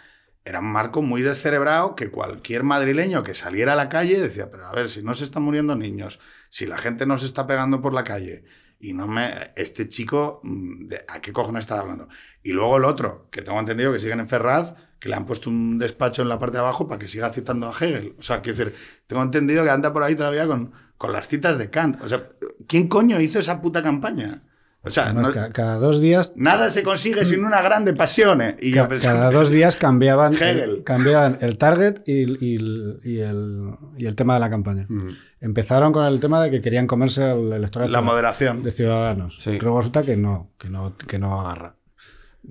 era un marco muy descerebrado que cualquier madrileño que saliera a la calle decía, pero a ver, si no se están muriendo niños, si la gente no se está pegando por la calle y no me este chico mm, de, a qué cojones está hablando. Y luego el otro, que tengo entendido que siguen en Ferraz, que le han puesto un despacho en la parte de abajo para que siga citando a Hegel. O sea, quiero decir, tengo entendido que anda por ahí todavía con, con las citas de Kant. O sea, ¿quién coño hizo esa puta campaña? O sea, Además, no- ca- cada dos días nada se consigue sin una grande pasión. ¿eh? Y Ca- cada dos días cambiaban el, cambiaban el target y, y el, y el- y el tema de la campaña. Mm. Empezaron con el tema de que querían comerse el electorado la de- moderación. de ciudadanos. Sí. Luego resulta que no, que no, que no agarra.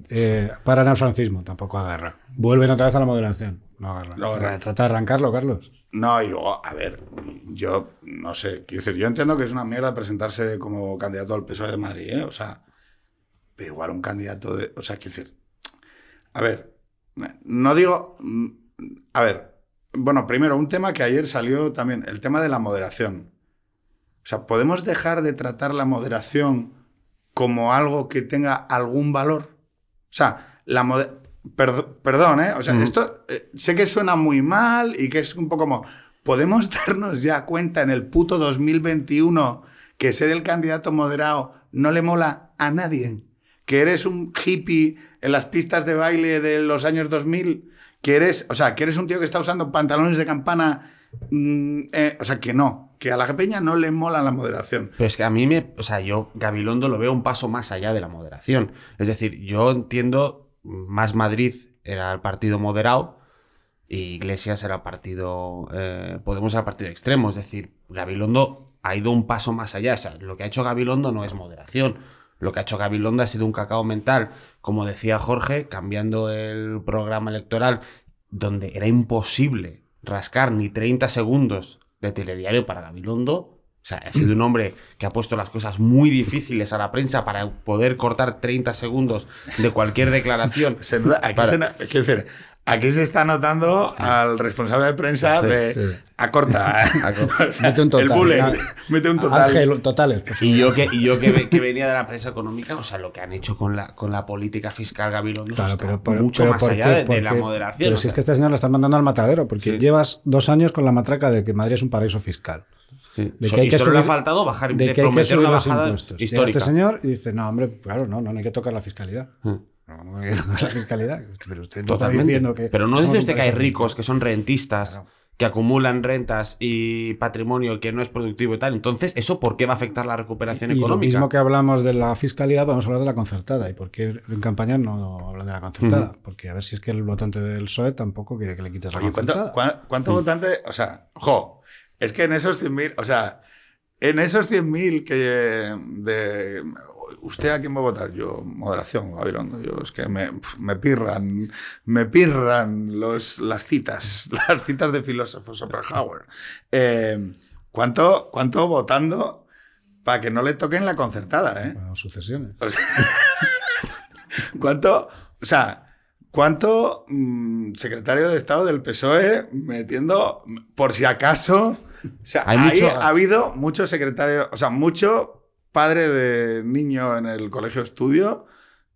Eh, paran al francismo, tampoco agarra. Vuelven otra vez a la moderación, no agarra. No agarra. Trata de arrancarlo, Carlos. No, y luego, a ver, yo no sé, quiero decir, yo entiendo que es una mierda presentarse como candidato al PSOE de Madrid, ¿eh? O sea, pero igual un candidato de. O sea, quiero decir, a ver, no digo. A ver, bueno, primero, un tema que ayer salió también, el tema de la moderación. O sea, ¿podemos dejar de tratar la moderación como algo que tenga algún valor? O sea, la Perdo- perdón, ¿eh? O sea, Mm. esto eh, sé que suena muy mal y que es un poco como. ¿Podemos darnos ya cuenta en el puto 2021 que ser el candidato moderado no le mola a nadie? Que eres un hippie en las pistas de baile de los años 2000, que eres, o sea, que eres un tío que está usando pantalones de campana, mm, eh, o sea, que no, que a la peña no le mola la moderación. Pero es que a mí me. O sea, yo Gabilondo lo veo un paso más allá de la moderación. Es decir, yo entiendo. Más Madrid era el partido moderado. Y Iglesias era el partido. eh, Podemos era el partido extremo. Es decir, Gabilondo ha ido un paso más allá. O sea, lo que ha hecho Gabilondo no es moderación. Lo que ha hecho Gabilondo ha sido un cacao mental. Como decía Jorge, cambiando el programa electoral, donde era imposible rascar ni 30 segundos de telediario para Gabilondo. O sea, ha sido un hombre que ha puesto las cosas muy difíciles a la prensa para poder cortar 30 segundos de cualquier declaración. Se aquí, Para- se, aquí se está notando al responsable de prensa Sí, de sí. acorta. Acorta. O sea, Mete un total. El bullet, mete un total. Ángel, totales. pues, Y yo que, y yo que, ve- que venía de la prensa económica, o sea, lo que han hecho con la, con la política fiscal Gabilondo Claro, está pero, pero- mucho pero más ¿por allá qué? de, de ¿Por la moderación. Pero si es que este señor lo están mandando al matadero, porque Sí. llevas dos años con la matraca de que Madrid es un paraíso fiscal. sí. de So- que hay y que solo le ha subir- faltado bajar De de que hay que subir una los impuestos. Llega histórica. este señor y dice, no, hombre, claro, no, no, no hay que tocar la fiscalidad. Mm. No, la fiscalidad. Pero usted no está diciendo que... Pero no dice usted que hay ricos que son rentistas, Claro. que acumulan rentas y patrimonio que no es productivo y tal. Entonces, ¿eso por qué va a afectar la recuperación Y lo económica? mismo que hablamos de la fiscalidad, vamos a hablar de la concertada. ¿Y por qué en campaña no hablan de la concertada? Porque a ver si es que el votante del PSOE tampoco quiere que le quites la Oye, ¿cuánto, concertada. cua- cuánto votante? O sea, ojo, es que en esos 100.000, o sea, en esos 100.000 que de... ¿Usted a quién va a votar? Yo, moderación, Gabilondo. Yo, es que me, me pirran, me pirran los, las citas, las citas de filósofo Schopenhauer. Eh, ¿cuánto, ¿Cuánto votando para que no le toquen la concertada, eh? Bueno, sucesiones. O sea, ¿Cuánto? O sea, ¿cuánto mm, secretario de Estado del PSOE metiendo, por si acaso? O sea, Hay ahí mucho- ha habido muchos secretarios, o sea, mucho padre de niño en el colegio estudio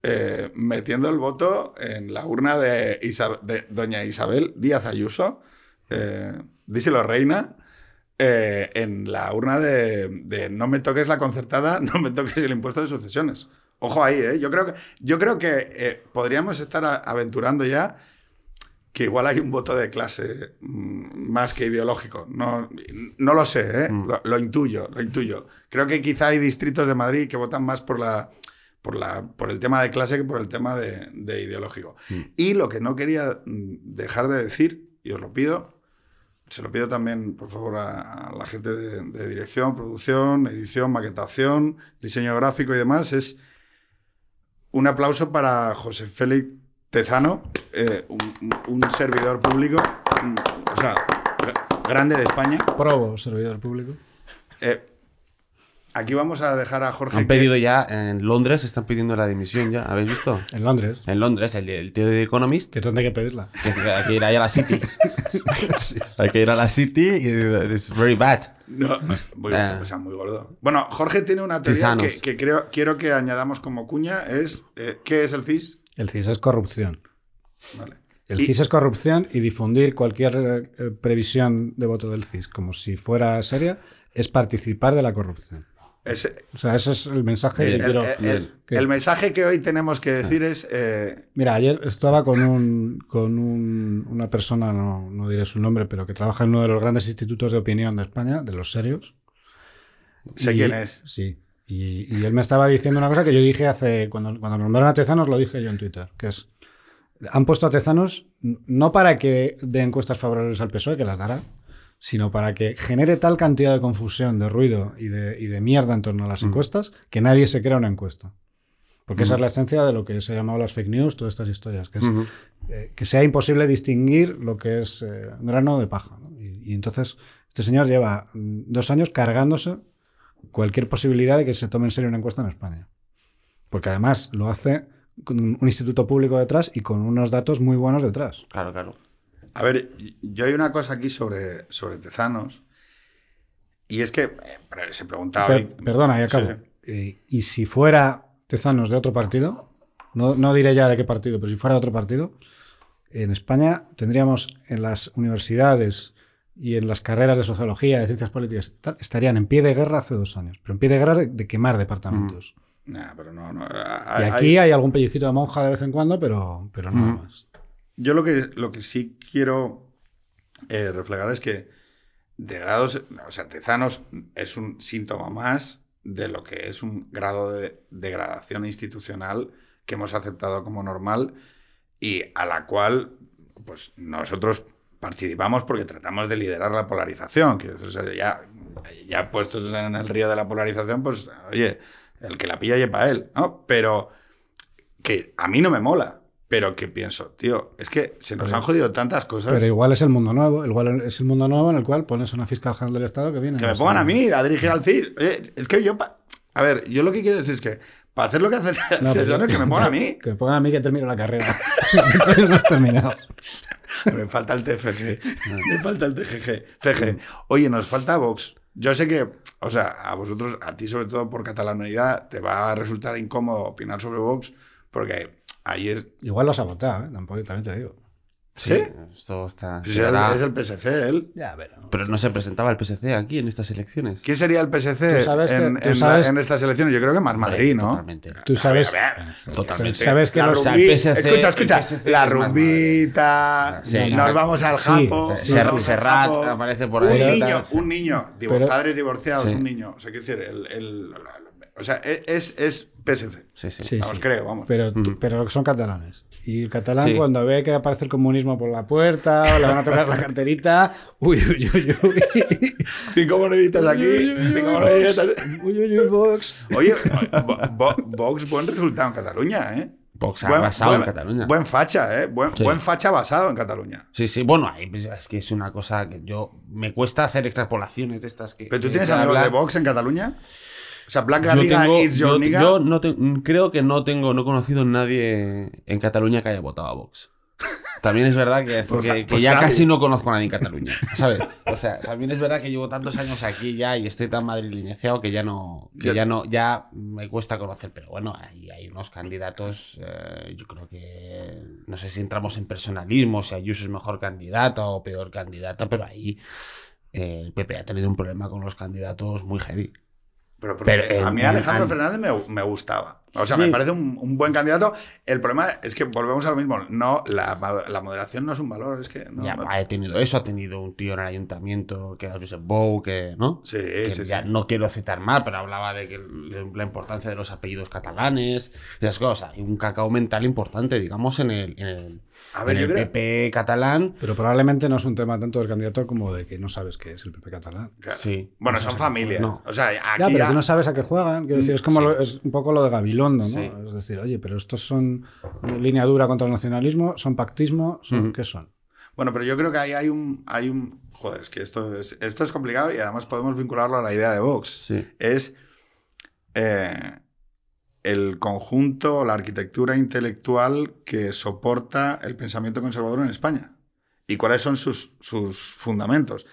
eh, metiendo el voto en la urna de, doña Isabel Díaz Ayuso, eh, díselo reina, eh, en la urna de, de no me toques la concertada, no me toques el impuesto de sucesiones. Ojo ahí, ¿eh? Yo creo que, yo creo que podríamos estar aventurando ya que igual hay un voto de clase mm, más que ideológico. No, no lo sé, ¿eh? Mm. lo, lo intuyo, lo intuyo. Creo que quizá hay distritos de Madrid que votan más por, la, por, la, por el tema de clase que por el tema de, de ideológico. Mm. Y lo que no quería dejar de decir, y os lo pido, se lo pido también, por favor, a, a la gente de, de dirección, producción, edición, maquetación, diseño gráfico y demás, es un aplauso para José Félix Tezano, eh, un, un servidor público, o sea, gra- grande de España. Probo, servidor público. Eh, aquí vamos a dejar a Jorge. Han que- pedido ya, en Londres están pidiendo la dimisión ya, ¿habéis visto? En Londres, En Londres, el, el tío de Economist, que es donde hay que pedirla. que hay que ir ahí a la City. Hay que ir a la City y it's very bad. No, muy, Eh. o sea, muy gordo. Bueno, Jorge tiene una teoría que creo, quiero que añadamos como cuña. Es, eh, ¿Qué es el CIS? El CIS es corrupción. Vale. El CIS es corrupción y difundir cualquier eh, previsión de voto del CIS como si fuera seria es participar de la corrupción. Es- O sea, ese es el mensaje el, que quiero. el- el- que- el mensaje que hoy tenemos que decir es. eh, Mira, ayer estaba con, un, con un- una persona, no, no diré su nombre, pero que trabaja en uno de los grandes institutos de opinión de España, de los serios. sé Y- quién es. Sí. Y, y él me estaba diciendo una cosa que yo dije hace. Cuando, cuando nombraron a Tezanos, lo dije yo en Twitter, que es. Han puesto a Tezanos no para que dé encuestas favorables al PSOE, que las dará, sino para que genere tal cantidad de confusión, de ruido y de, y de mierda en torno a las encuestas que nadie se crea una encuesta. Porque esa es la esencia de lo que se ha llamado las fake news, todas estas historias, que es eh, que sea imposible distinguir lo que es eh, grano de paja. ¿no? Y, y entonces este señor lleva mm, dos años cargándose cualquier posibilidad de que se tome en serio una encuesta en España. Porque además lo hace con un instituto público detrás y con unos datos muy buenos detrás. Claro, claro. A ver, yo hay una cosa aquí sobre, sobre Tezanos. Y es que eh, se preguntaba. Per- perdona, y acabo. Sí, sí. Eh, y si fuera Tezanos de otro partido, no, no diré ya de qué partido, pero si fuera de otro partido, en España tendríamos en las universidades y en las carreras de sociología, de ciencias políticas, y tal, estarían en pie de guerra hace dos años, pero en pie de guerra de, de quemar departamentos. Nah, pero no, no. Y hay- aquí hay algún pellizquito de monja de vez en cuando, pero, pero nada Ujú. más. Yo lo que, lo que sí quiero eh, reflejar es que de grados, o sea, Tezanos es un síntoma más de lo que es un grado de degradación institucional que hemos aceptado como normal y a la cual pues nosotros participamos porque tratamos de liderar la polarización. O sea, ya, ya puestos en el río de la polarización, pues oye, el que la pilla lleva él, ¿no? Pero que a mí no me mola, pero que pienso, tío, es que se nos Pero- han jodido tantas cosas. Pero igual es el mundo nuevo, igual es el mundo nuevo en el cual pones una fiscal general del Estado que viene. Que me pongan a mí a dirigir al CIS. Oye, es que yo. A ver, yo lo que quiero decir es que para hacer lo que hace No, pero- que me pongan a mí. Que me pongan a mí que termino la carrera. no has terminado. Me falta el TFG. Me falta el TGG. CG. Oye, nos falta Vox. Yo sé que, o sea, a vosotros, a ti sobre todo por catalanidad, te va a resultar incómodo opinar sobre Vox, porque ahí es. Igual lo has agotado, ¿eh? Tampoco, también te digo. ¿Sí? Esto está. pues es, el, será- es el PSC, él. Ya, pero. Pero no se presentaba el PSC aquí en estas elecciones. ¿Quién sería el PSC sabes en, tú en la- sabes- en estas elecciones? Yo creo que más Madrid, ¿no? Totalmente. Tú sabes. A ver, a ver. Totalmente. Sabes que la los- PSC escucha, escucha. PSC la rumbita. Sí, nos exacto. vamos al Sí, japo. sí, nos sí. vamos al Serrat japo. aparece por un ahí, Niño, tal. un niño. Divo- Pero- padres divorciados, Sí. un niño. O sea, quiero decir, el, o sea, e, es, es PSC. Sí, sí. Sí, vamos, sí. creo, vamos. Pero, tú- pero son catalanes. Y el catalán, Sí. cuando ve que aparece el comunismo por la puerta o le van a tocar la carterita, uy, uy, uy, uy. Cinco moneditas aquí, cinco moneditas. Uy, uy, uy, Vox. Oye, Vo- Vo- Vox, buen resultado en Cataluña, ¿eh? Vox ha basado en Cataluña. Buen facha, ¿eh? Buen, Sí. buen facha basado en Cataluña. Sí, sí, bueno, ahí, pues, es que es una cosa que yo me cuesta hacer extrapolaciones de estas que. ¿Pero tú tienes amigos de Vox en Cataluña? O sea, Black Yo, Liga tengo, is your yo, nigga. yo no te- creo que no tengo, no he conocido a nadie en Cataluña que haya votado a Vox. También es verdad que, Pues que- ja- que pues ya casi no conozco a nadie en Cataluña, ¿sabes? O sea, también es verdad que llevo tantos años aquí ya y estoy tan madrileñado que ya no, que Ya- ya no, ya me cuesta conocer. Pero bueno, hay, hay unos candidatos, eh, yo creo que no sé si entramos en personalismo, si Ayuso es mejor candidata o peor candidata, pero ahí eh, el PP ha tenido un problema con los candidatos muy heavy. Pero, a mí Alejandro Fernández me, me gustaba. O sea, Sí. me parece un, un buen candidato. El problema es que volvemos a lo mismo. No, la, la moderación no es un valor. Es que no, ya no- ha tenido eso, ha tenido un tío en el ayuntamiento que era Josep Bou, que, ¿no? Sí, Que sí, ya sí. no quiero citar mal, pero hablaba de que la importancia de los apellidos catalanes, esas cosas. Y un cacao mental importante, digamos, en el, en el, A ver, en el creo- PP catalán. Pero probablemente no es un tema tanto del candidato como de que no sabes qué es el PP catalán. Claro. Sí. Bueno, son familias. no. O sea, aquí Ya, pero ya- tú no sabes a qué juegan. Quiero decir, es como Sí. lo- es un poco lo de Gabilondo, ¿no? Sí. Es decir, oye, pero estos son línea dura contra el nacionalismo, son pactismo, son, ¿qué son? Bueno, pero yo creo que ahí hay un, hay un... Joder, es que esto es, esto es complicado y además podemos vincularlo a la idea de Vox. Sí. Es eh, el conjunto, la arquitectura intelectual que soporta el pensamiento conservador en España. ¿Y cuáles son sus, sus fundamentos?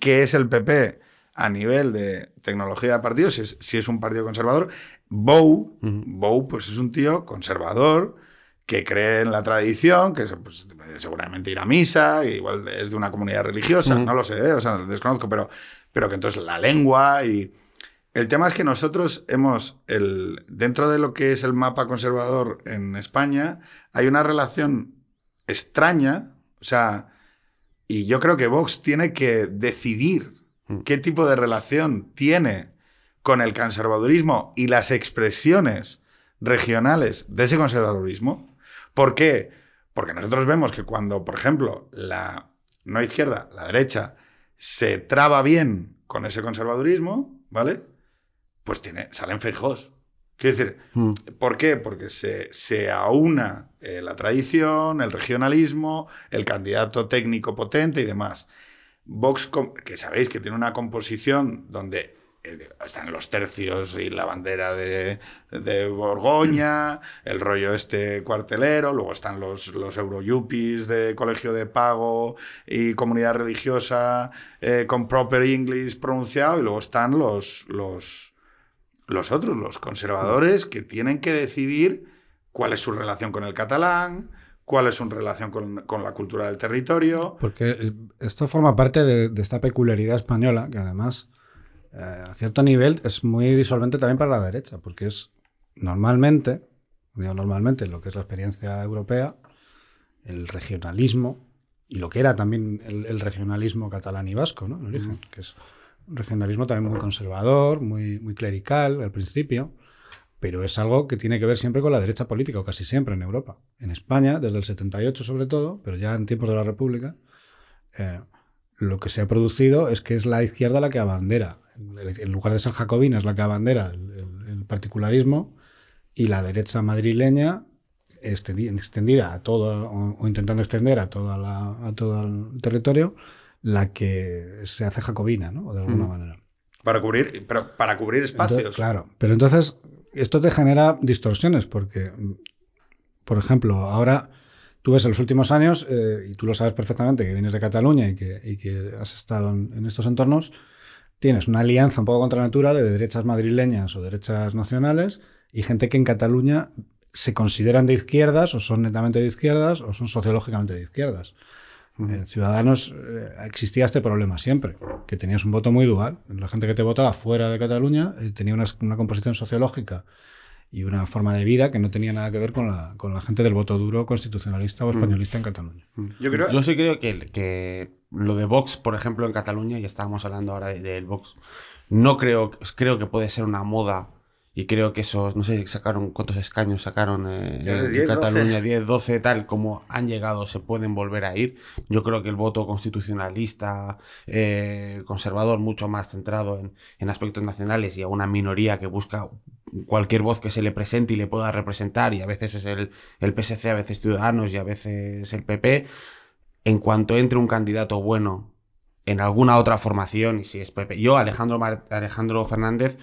¿Qué es el PP a nivel de tecnología de partido? Si es, si es un partido conservador. Bow, Bow pues es un tío conservador que cree en la tradición, que se- pues, seguramente ir a misa, igual es de una comunidad religiosa, no lo sé, ¿eh? o sea, desconozco, pero, pero que entonces la lengua y... El tema es que nosotros hemos, el, dentro de lo que es el mapa conservador en España, hay una relación extraña, o sea, y yo creo que Vox tiene que decidir qué tipo de relación tiene con el conservadurismo y las expresiones regionales de ese conservadurismo. ¿Por qué? Porque nosotros vemos que cuando, por ejemplo, la no izquierda, la derecha, se traba bien con ese conservadurismo, ¿vale? Pues tiene, salen feijos. Quiero decir, Mm. ¿por qué? Porque se, se aúna eh, la tradición, el regionalismo, el candidato técnico potente y demás. Vox, que sabéis que tiene una composición donde están los tercios y la bandera de, de Borgoña, el rollo este cuartelero, luego están los, los euroyuppies de colegio de pago y comunidad religiosa eh, con proper English pronunciado, y luego están los, los, los otros, los conservadores, que tienen que decidir cuál es su relación con el catalán, cuál es su relación con, con la cultura del territorio. Porque eh, esto forma parte de, de esta peculiaridad española, que además, eh, a cierto nivel, es muy disolvente también para la derecha, porque es normalmente, digo normalmente, lo que es la experiencia europea, el regionalismo, y lo que era también el, el regionalismo catalán y vasco, ¿no? En origen, que es regionalismo también muy conservador, muy, muy clerical al principio, pero es algo que tiene que ver siempre con la derecha política, o casi siempre en Europa. En España, desde el 78 sobre todo, pero ya en tiempos de la República, eh, lo que se ha producido es que es la izquierda la que abandera, en lugar de ser jacobina, es la que abandera el, particularismo y la derecha madrileña extendi- extendida a todo, o, intentando extender a todo el territorio, la que se hace jacobina, ¿no? De alguna Mm. manera. Para cubrir, para cubrir espacios. Entonces, claro, pero entonces esto te genera distorsiones porque, mm, por ejemplo, ahora tú ves en los últimos años, eh, y tú lo sabes perfectamente, que vienes de Cataluña y que, y que has estado en, en estos entornos, tienes una alianza un poco contra natura de derechas madrileñas o derechas nacionales y gente que en Cataluña se consideran de izquierdas o son netamente de izquierdas o son sociológicamente de izquierdas. En Ciudadanos eh, existía este problema siempre, que tenías un voto muy dual. La gente que te votaba fuera de Cataluña eh, tenía una, una composición sociológica y una forma de vida que no tenía nada que ver con la, con la gente del voto duro constitucionalista o españolista en Cataluña. Yo creo- Yo sí creo que, que lo de Vox, por ejemplo, en Cataluña, y estábamos hablando ahora de- del Vox, no creo, creo que puede ser una moda. Y creo que esos, no sé, sacaron cuántos escaños sacaron eh, en 10, 12. Cataluña, 10, 12, tal, como han llegado, se pueden volver a ir. Yo creo que el voto constitucionalista, eh, conservador, mucho más centrado en, en aspectos nacionales y a una minoría que busca cualquier voz que se le presente y le pueda representar, y a veces es el, el PSC, a veces Ciudadanos y a veces el PP, en cuanto entre un candidato bueno en alguna otra formación, y si es PP, yo, Alejandro, Mar- Alejandro Fernández,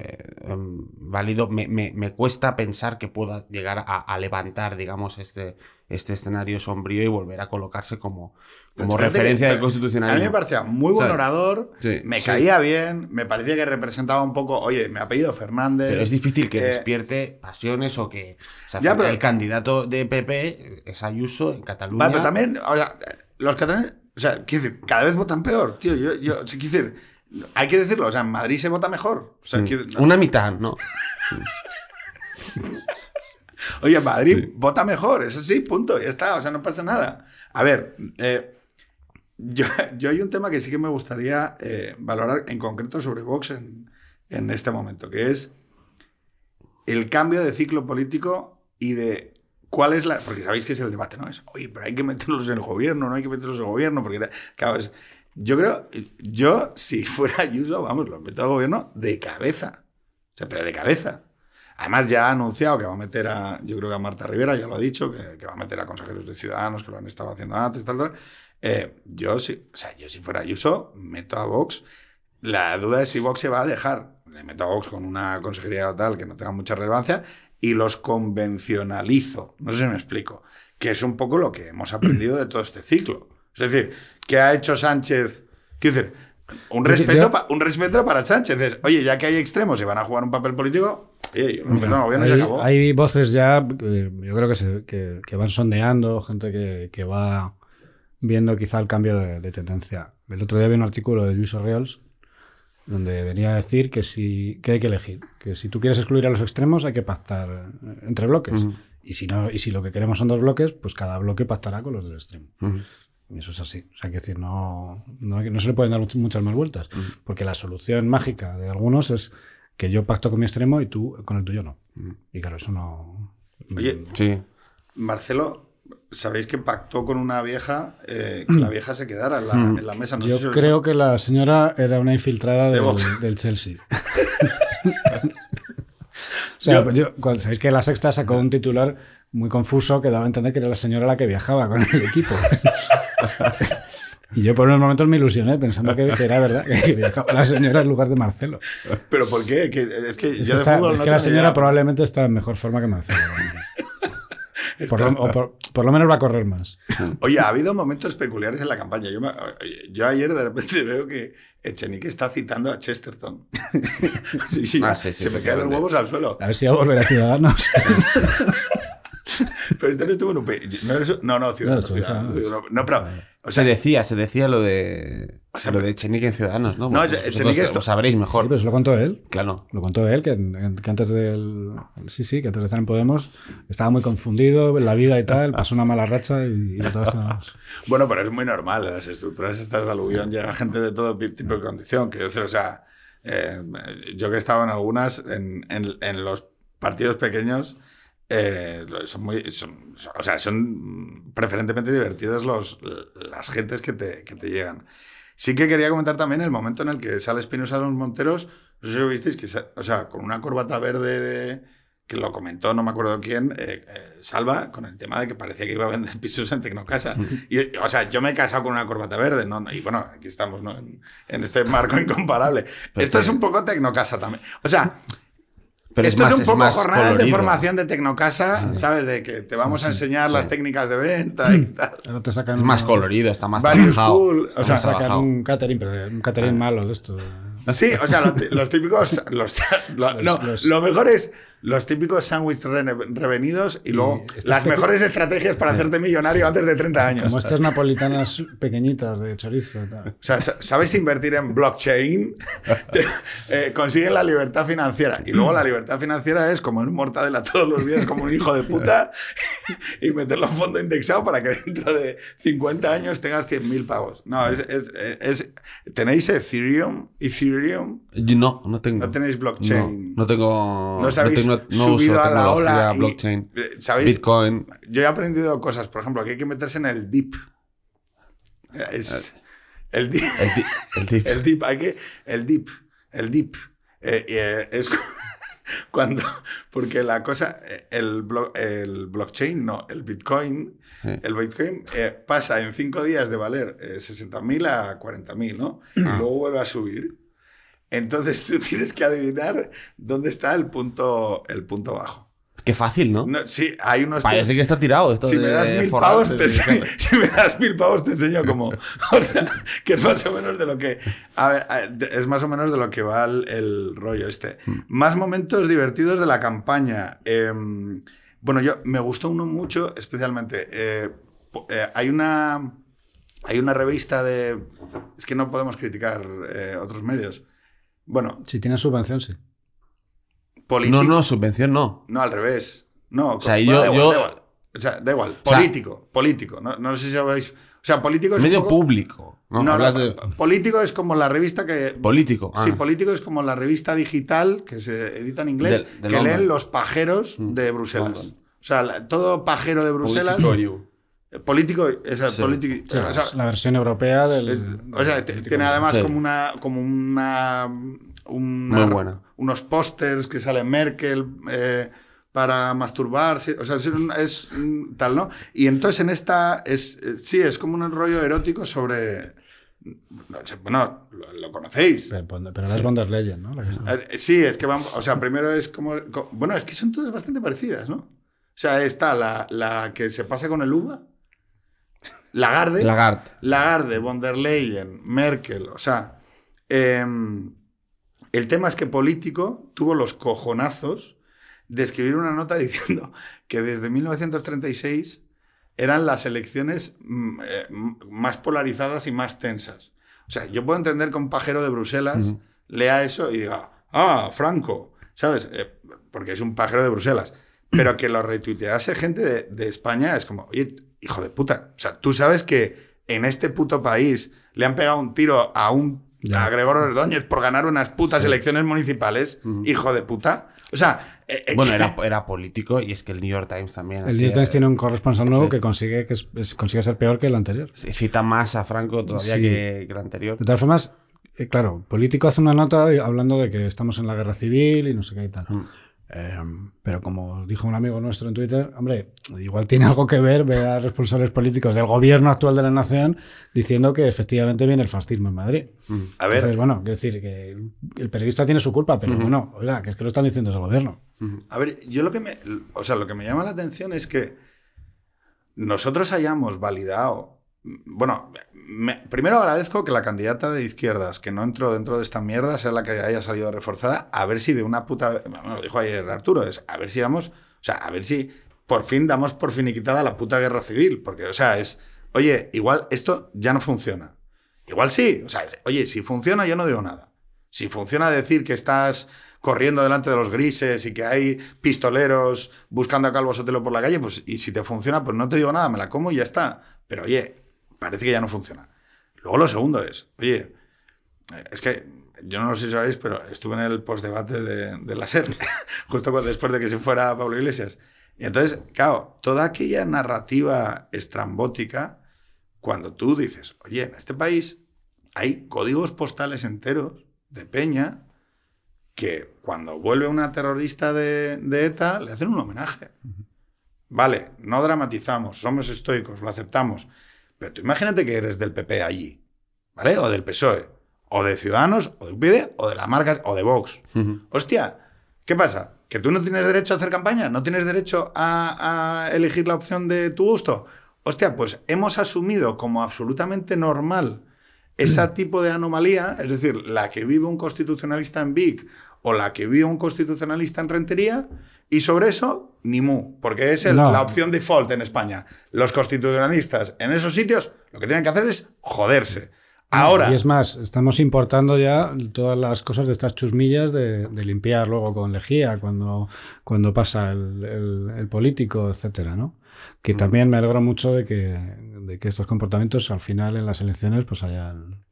eh, em, válido, me, me- me cuesta pensar que pueda llegar a, a levantar, digamos, este, este escenario sombrío y volver a colocarse como, como que- referencia del A mí constitucionalismo. me parecía muy buen ¿Sabes? orador, Sí, me sí. caía bien, me parecía que representaba un poco, oye, me ha apellido Fernández. Pero es difícil que eh, despierte pasiones o que. O sea, Ya, pero- el candidato de PP es Ayuso en Cataluña. Vale, pero también, o sea, los catalanes, o sea, quiero decir, cada vez votan peor, tío. Yo, yo, quiero decir, hay que decirlo, o sea, en Madrid se vota mejor. O sea, Mm. Una mitad, ¿no? Oye, en Madrid vota mejor, eso sí, punto, ya está, o sea, no pasa nada. A ver, eh, yo, yo hay un tema que sí que me gustaría eh, valorar en concreto sobre Vox en, en este momento, que es el cambio de ciclo político y de cuál es la... Porque sabéis que es el debate, ¿no? Es, oye, pero hay que meterlos en el gobierno, no hay que meterlos en el gobierno, porque... Claro, es- yo creo, yo si fuera Ayuso, vamos, los meto al gobierno de cabeza. O sea, pero de cabeza. Además, ya ha anunciado que va a meter a, yo creo que a Marta Rivera, ya lo ha dicho, que, que va a meter a consejeros de Ciudadanos, que lo han estado haciendo antes, tal, tal. Eh, yo, si, o sea, yo si fuera Ayuso, meto a Vox. La duda es si Vox se va a dejar. Le meto a Vox con una consejería o tal que no tenga mucha relevancia y los convencionalizo. No sé si me explico. Que es un poco lo que hemos aprendido de todo este ciclo. Es decir, ¿qué ha hecho Sánchez? Quiero decir, un yo- respeto, pa- un respeto para Sánchez. Es, oye, ya que hay extremos y van a jugar un papel político, oye, se hay, acabó. hay voces ya, eh, yo creo que, se- que, que van sondeando, gente que, que va viendo quizá el cambio de, de tendencia. El otro día vi un artículo de Luis Orreols donde venía a decir que, si, que hay que elegir, que si tú quieres excluir a los extremos hay que pactar eh, entre bloques. Y si, no, y si lo que queremos son dos bloques, pues cada bloque pactará con los del extremo. Y eso es así. O sea, que decir, no, no, se le pueden dar much- muchas más vueltas. Porque la solución mágica de algunos es que yo pacto con mi extremo y tú con el tuyo no. Y claro, eso no. Oye, Sí. Marcelo, ¿sabéis que pactó con una vieja eh, que la vieja se quedara en la, en la mesa? No sé yo si creo que la señora era una infiltrada del, del Chelsea. o sea, yo- cuando- sabéis que la sexta sacó un titular muy confuso que daba a entender que era la señora la que viajaba con el equipo. y yo por unos momentos me ilusioné pensando que, que era verdad, que viajaba la señora en lugar de Marcelo. ¿Pero por qué? Que- es que Es yo que, de está- fútbol es no que la señora idea. probablemente está en mejor forma que Marcelo. Por lo, o por- por lo menos va a correr más. Oye, ha habido momentos peculiares en la campaña. Yo, me- yo ayer de repente veo que Echenique está citando a Chesterton. sí, sí, Ah, sí, sí, se me caen los huevos al suelo. A ver si va a volver a Ciudadanos. Pero esto no estuvo en UP. No, eres- no, no, Ciudadanos. No, Ciudadanos, Ciudadanos. No, pero. O Se sea, decía, se decía lo de, O sea, lo de Echenique en Ciudadanos, ¿no? No, Echenique esto- lo sabréis Sí, mejor. pero se lo contó él. Claro. Lo contó él, que, que antes del. Sí, sí, que antes de estar en Podemos estaba muy confundido en la vida y tal, pasó una mala racha y, y todas Bueno, pero es muy normal. En las estructuras estas de aluvión llega gente de todo tipo de condición. Quiero decir, o sea, eh, yo que he estado en algunas, en, en- en los partidos pequeños, eh, son muy. son- son- o sea, son preferentemente divertidos los, las gentes que te, que te llegan. Sí que quería comentar también el momento en el que sale Espinosa de los Monteros. No sé si lo visteis, que, o sea, con una corbata verde de- que lo comentó, no me acuerdo quién, eh, eh, Salva, con el tema de que parecía que iba a vender pisos en Tecnocasa. Y, o sea, yo me he casado con una corbata verde, ¿no? Y bueno, aquí estamos, ¿no? En, en este marco incomparable. Esto es un poco Tecnocasa también. O sea, Pero esto es, más- un poco más jornadas de formación de Tecnocasa, ¿sabes? De que te vamos a enseñar las técnicas de venta y tal. Ahora te sacan Es más un- colorido, está más trabajado. School, o Está sea, más Sacan trabajado. un catering, pero un catering malo de esto. Sí, o sea, lo- los, típicos. Los, lo, no, los- lo mejor es los típicos sándwiches revenidos y luego las mejores estrategias para hacerte millonario antes de 30 años. Como estas napolitanas pequeñitas de chorizo. tal. O sea, sa- sabes invertir en blockchain, te- eh, consiguen la libertad financiera. Y luego la libertad financiera es como en un mortadela todos los días, como un hijo de puta, y meterlo en fondo indexado para que dentro de 50 años tengas 100.000 pavos. No, es, es- es- ¿Tenéis Ethereum? Ethereum? No, no tengo. No tenéis blockchain. No, no tengo. ¿No os habéis tengo- no subido uso a la ola blockchain. eh, ¿Sabéis? Bitcoin. Yo he aprendido cosas, por ejemplo, que hay que meterse en el deep. Es el deep. El, di- el deep, hay que. El deep. El deep. Eh, eh, es cu- cuando. Porque la cosa. eh, El, blo- el blockchain, no. El bitcoin. Sí. El bitcoin eh, pasa en cinco días de valer eh, 60.000 a 40.000, ¿no? Y luego vuelve a subir. Entonces tú tienes que adivinar dónde está el punto, el punto bajo. Qué fácil, ¿no? No, sí, hay unos. Parece que está tirado esto si de me das mil pavos, te enseño, si me das mil pavos, te enseño cómo. O sea, que es más o menos de lo que. A ver, es más o menos de lo que va el, el rollo este. Más momentos divertidos de la campaña. Em, bueno, yo me gustó uno mucho, especialmente. eh, eh, hay una. Hay una revista de. Es que no podemos criticar eh, otros medios. Bueno, Si tienes subvención, sí. político. No, no, subvención no. No, al revés. No, sea, bueno, yo- da igual, yo- da igual. O sea, da igual. sea- Político, político. No, no sé si sabéis. O sea, político es. Medio poco- público. No, No, de- político es como la revista que. Político. Sí, ah. político es como la revista digital que se edita en inglés, De- de que London. leen los pajeros Mm, de Bruselas. O sea, la- todo pajero de Bruselas. Político, esa, Sí. político- Sí, o sea, es la versión europea del. es- o sea, tiene además Sí. como una como una una- Muy buena. unos pósters que sale Merkel eh, para masturbarse, o sea, es, un- es un tal, ¿no? Y entonces en esta, es, eh, sí, es como un rollo erótico sobre... Bueno, lo, lo conocéis. Pero, pero no es von der Leyen, ¿no? Que- Eh, Sí, es que vamos, o sea, primero es como, co- bueno, es que son todas bastante parecidas, ¿no? O sea, está la, la que se pasa con el uva, Lagarde, Lagarde. Lagarde, von der Leyen, Merkel, o sea, em, el tema es que Político tuvo los cojonazos de escribir una nota diciendo que desde 1936 eran las elecciones mm, eh, más polarizadas y más tensas. O sea, yo puedo entender que un pajero de Bruselas lea eso y diga, ah, Franco, ¿sabes? Eh, porque es un pajero de Bruselas. Pero que lo retuitease gente de, de España es como, oye, hijo de puta. O sea, tú sabes que en este puto país le han pegado un tiro a un Ya. a Gregorio Ordóñez por ganar unas putas elecciones municipales, hijo de puta. O sea, eh, eh, Bueno, era, era político y es que el New York Times también. El New York Times tiene un corresponsal nuevo Sí. que consigue, que es- es- consigue ser peor que el anterior. Cita más a Franco todavía Sí. que, que el anterior. De todas formas, eh, claro, Político hace una nota hablando de que estamos en la guerra civil y no sé qué y tal. Mm. Eh, pero como dijo un amigo nuestro en Twitter, hombre, igual tiene algo que ver ver a responsables políticos del gobierno actual de la nación diciendo que efectivamente viene el fascismo en Madrid. a ver, Entonces, bueno, quiero decir que el, el periodista tiene su culpa, pero bueno, oiga, que es que lo están diciendo desde el gobierno. A ver, yo lo que me, o sea, lo que me llama la atención es que nosotros hayamos validado, bueno, me- primero agradezco que la candidata de izquierdas que no entró dentro de esta mierda sea la que haya salido reforzada, a ver si de una puta, bueno, lo dijo ayer Arturo, es a ver si damos, o sea, a ver si por fin damos por finiquitada la puta guerra civil, porque, o sea, es, oye, igual esto ya no funciona. Igual sí, o sea, oye, si funciona yo no digo nada. Si funciona decir que estás corriendo delante de los grises y que hay pistoleros buscando a Calvo Sotelo por la calle, pues y si te funciona, pues no te digo nada, me la como y ya está. Pero oye, parece que ya no funciona. Luego lo segundo es, oye, eh, es que yo no sé si sabéis, pero estuve en el postdebate de, de la SER, justo cuando- después de que se fuera Pablo Iglesias. Y entonces, claro, toda aquella narrativa estrambótica, cuando tú dices, oye, en este país hay códigos postales enteros de Peña que cuando vuelve una terrorista de, de ETA le hacen un homenaje. Vale, no dramatizamos, somos estoicos, lo aceptamos. Pero tú imagínate que eres del PP allí, ¿vale? O del PSOE, o de Ciudadanos, o de UPyD, o de la marca, o de Vox. Hostia, ¿qué pasa? ¿Que tú no tienes derecho a hacer campaña? ¿No tienes derecho a, a elegir la opción de tu gusto? Hostia, pues hemos asumido como absolutamente normal ese tipo de anomalía, es decir, la que vive un constitucionalista en Vic o la que vive un constitucionalista en Rentería, y sobre eso, ni mu, porque es el- No. la opción default en España. Los constitucionalistas en esos sitios lo que tienen que hacer es joderse. Ahora, Y es más, estamos importando ya todas las cosas de estas chusmillas de, de limpiar luego con lejía cuando, cuando pasa el, el- el político, etcétera, ¿no? Que también me alegro mucho de que, de que estos comportamientos al final en las elecciones pues hayan,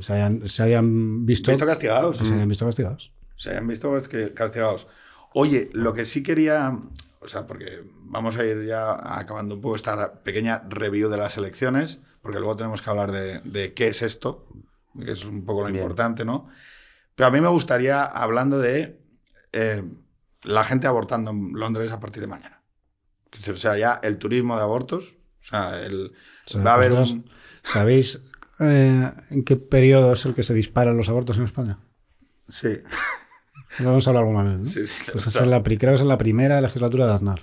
se hayan, se hayan visto, visto castigados. se hayan visto castigados. Se hayan visto que- castigados. Oye, lo que sí quería, o sea, porque vamos a ir ya acabando un poco esta pequeña review de las elecciones, porque luego tenemos que hablar de, de qué es esto, que es un poco lo Bien. importante, ¿no? Pero a mí me gustaría, hablando de eh, la gente abortando en Londres a partir de mañana. O sea, ya el turismo de abortos, o sea, el, O sea, va a haber un... ¿Sabéis eh, en qué periodo es el que se disparan los abortos en España? Sí, Lo vamos a hablar alguna vez, ¿no? sí, sí. Pues es la, creo que es en la primera legislatura de Aznar.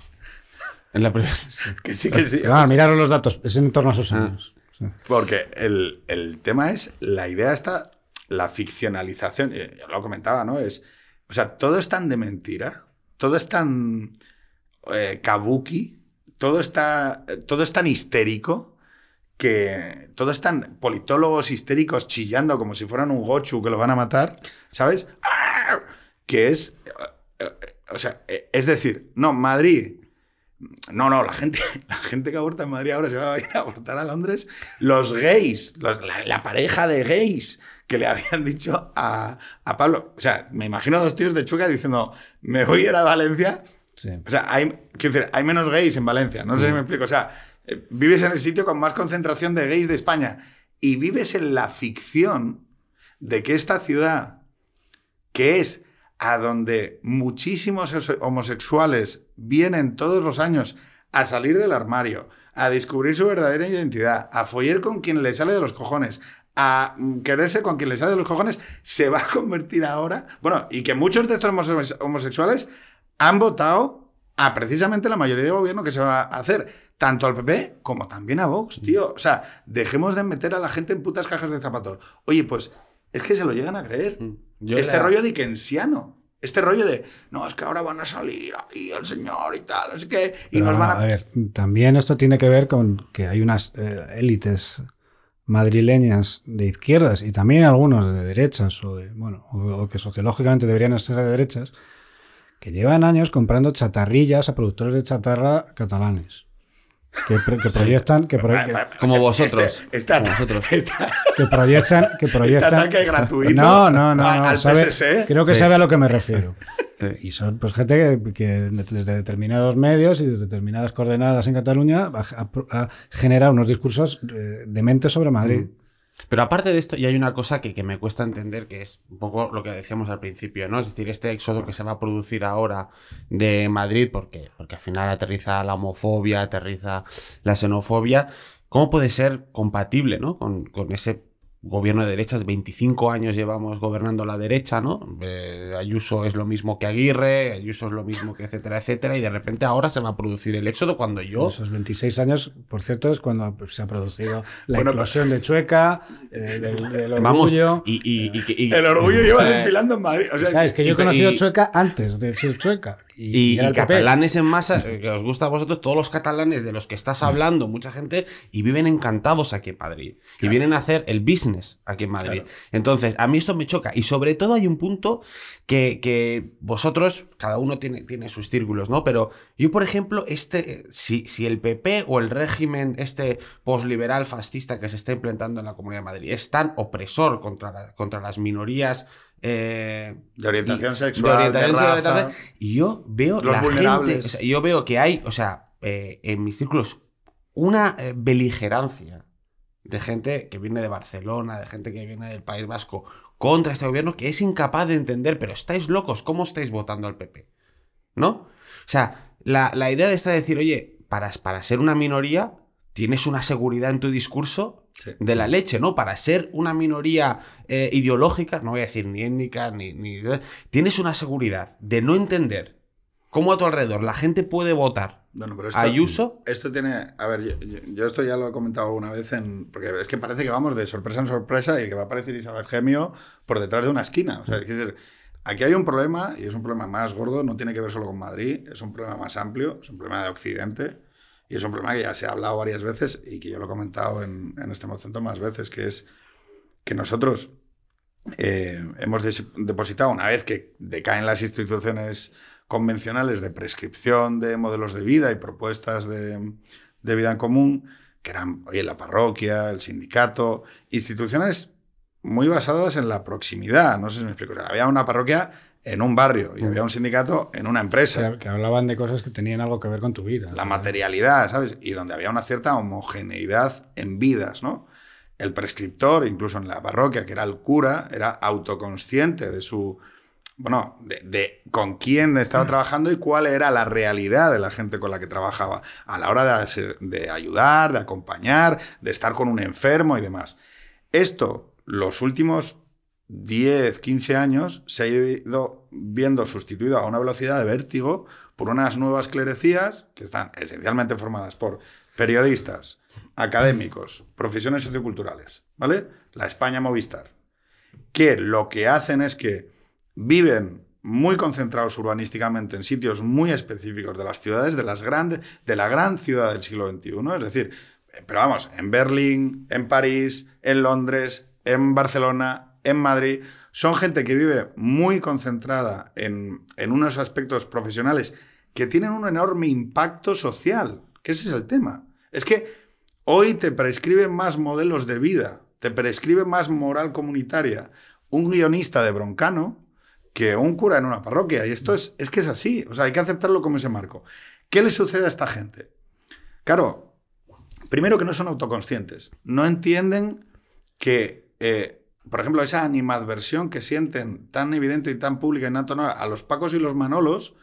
En la primera. que sí, que sí. Ah, miraros los datos, es en torno a esos Ah. años. Sí. Porque el, el tema es, la idea está, la ficcionalización, eh, yo lo comentaba, ¿no? Es, o sea, todo es tan de mentira, todo es tan eh, kabuki, todo, está, todo es tan histérico, que todo es tan politólogos histéricos chillando como si fueran un gochu que lo van a matar, ¿sabes? ¡Ah! Que es, eh, eh, o sea, eh, es decir, no, Madrid, no, no, la gente, la gente que aborta en Madrid ahora se va a ir a abortar a Londres. Los gays, los- la, la pareja de gays que le habían dicho a, a Pablo. O sea, me imagino a dos tíos de Chuca diciendo, me voy a ir a Valencia. Sí. O sea, hay, quiero decir, hay menos gays en Valencia. No sé si me explico. O sea, vives en el sitio con más concentración de gays de España y vives en la ficción de que esta ciudad que es a donde muchísimos homosexuales vienen todos los años a salir del armario, a descubrir su verdadera identidad, a follar con quien le sale de los cojones, a quererse con quien le sale de los cojones, se va a convertir ahora. Bueno, y que muchos de estos homosexuales han votado a precisamente la mayoría de gobierno que se va a hacer. Tanto al PP como también a Vox, tío. O sea, dejemos de meter a la gente en putas cajas de zapatos. Oye, pues es que se lo llegan a creer. Este rollo dickensiano. Este rollo de, no, es que ahora van a salir ahí el señor y tal, así que, y nos van a... a... ver, también esto tiene que ver con que hay unas eh, élites madrileñas de izquierdas y también algunos de derechas o de, bueno, o, que sociológicamente deberían ser de derechas, que llevan años comprando chatarrillas a productores de chatarra catalanes. Que, proyectan que como vosotros este, vosotros. que proyectan que proyectan. ataque gratuito no no no, al creo que sabe a lo que me refiero. Y son pues gente que, desde determinados medios y desde determinadas coordenadas en Cataluña ha, generado unos discursos eh, dementes sobre Madrid. Mm. Pero aparte de esto, y hay una cosa que, me cuesta entender, que es un poco lo que decíamos al principio, ¿no? Es decir, este éxodo que se va a producir ahora de Madrid, porque, porque al final aterriza la homofobia, aterriza la xenofobia, ¿cómo puede ser compatible, ¿no? Con, con ese gobierno de derechas, 25 años llevamos gobernando la derecha, ¿no? Eh, Ayuso es lo mismo que Aguirre, Ayuso es lo mismo que etcétera, etcétera, y de repente ahora se va a producir el éxodo cuando yo... Esos 26 años, por cierto, es cuando se ha producido la explosión de Chueca, eh, del, orgullo... y, el orgullo lleva desfilando en Madrid. O sea, es que yo he conocido Chueca antes de ser Chueca. Y, catalanes en masa, que os gusta a vosotros, todos los catalanes de los que estás hablando, mucha gente, y viven encantados aquí en Madrid. Y vienen a hacer el business aquí en Madrid. Entonces, a mí esto me choca. Y sobre todo hay un punto que, vosotros, cada uno tiene, tiene, sus círculos, ¿no? Pero yo, por ejemplo, este, si, si el PP o el régimen, este posliberal fascista que se está implementando en la Comunidad de Madrid, es tan opresor contra, contra las minorías eh, de orientación sexual, de, raza, y yo veo los vulnerables. yo veo que hay, o sea, eh, en mis círculos una eh, beligerancia de gente que viene de Barcelona, de gente que viene del País Vasco contra este gobierno que es incapaz de entender, pero estáis locos, ¿cómo estáis votando al PP? ¿No? O sea, la, idea de esta decir, oye, para, para ser una minoría, tienes una seguridad en tu discurso de la leche, ¿no? Para ser una minoría eh, ideológica, no voy a decir ni étnica, ni, ni, Tienes una seguridad de no entender cómo a tu alrededor la gente puede votar bueno, pero esto, Ayuso. Esto tiene. A ver, yo, esto ya lo he comentado alguna vez en. Porque es que parece que vamos de sorpresa en sorpresa y que va a aparecer Isabel Gemio por detrás de una esquina. O sea, es decir, aquí hay un problema y es un problema más gordo, no tiene que ver solo con Madrid, es un problema más amplio, es un problema de Occidente y es un problema que ya se ha hablado varias veces y que yo lo he comentado en, este momento más veces, que es que nosotros eh, hemos depositado, una vez que decaen las instituciones convencionales de prescripción de modelos de vida y propuestas de, de vida en común, que eran oye, la parroquia, el sindicato, instituciones muy basadas en la proximidad. No sé si me explico. había una parroquia en un barrio y había un sindicato en una empresa. Que, hablaban de cosas que tenían algo que ver con tu vida. La materialidad, ¿sabes? Y donde había una cierta homogeneidad en vidas, ¿no? El prescriptor, incluso en la parroquia, que era el cura, era autoconsciente de su. Bueno, de, con quién estaba trabajando y cuál era la realidad de la gente con la que trabajaba a la hora de, de ayudar, de acompañar, de estar con un enfermo y demás. Esto, los últimos 10, 15 años se ha ido viendo sustituido a una velocidad de vértigo por unas nuevas clerecías que están esencialmente formadas por periodistas, académicos, profesiones socioculturales, ¿vale? La España Movistar, que lo que hacen es que viven muy concentrados urbanísticamente en sitios muy específicos de las ciudades, de, las grandes, de la gran ciudad del siglo XXI, es decir, pero vamos, en Berlín, en París, en Londres, en Barcelona, en Madrid, son gente que vive muy concentrada en, unos aspectos profesionales que tienen un enorme impacto social, que ese es el tema. Es que hoy te prescriben más modelos de vida, te prescribe más moral comunitaria un guionista de broncano que un cura en una parroquia. Y esto es, es que es así, o sea, hay que aceptarlo como ese marco. ¿Qué le sucede a esta gente? Claro, primero que no son autoconscientes, no entienden que... Eh, por ejemplo, esa animadversión que sienten tan evidente y tan pública y tan tonal a los Pacos y los Manolos,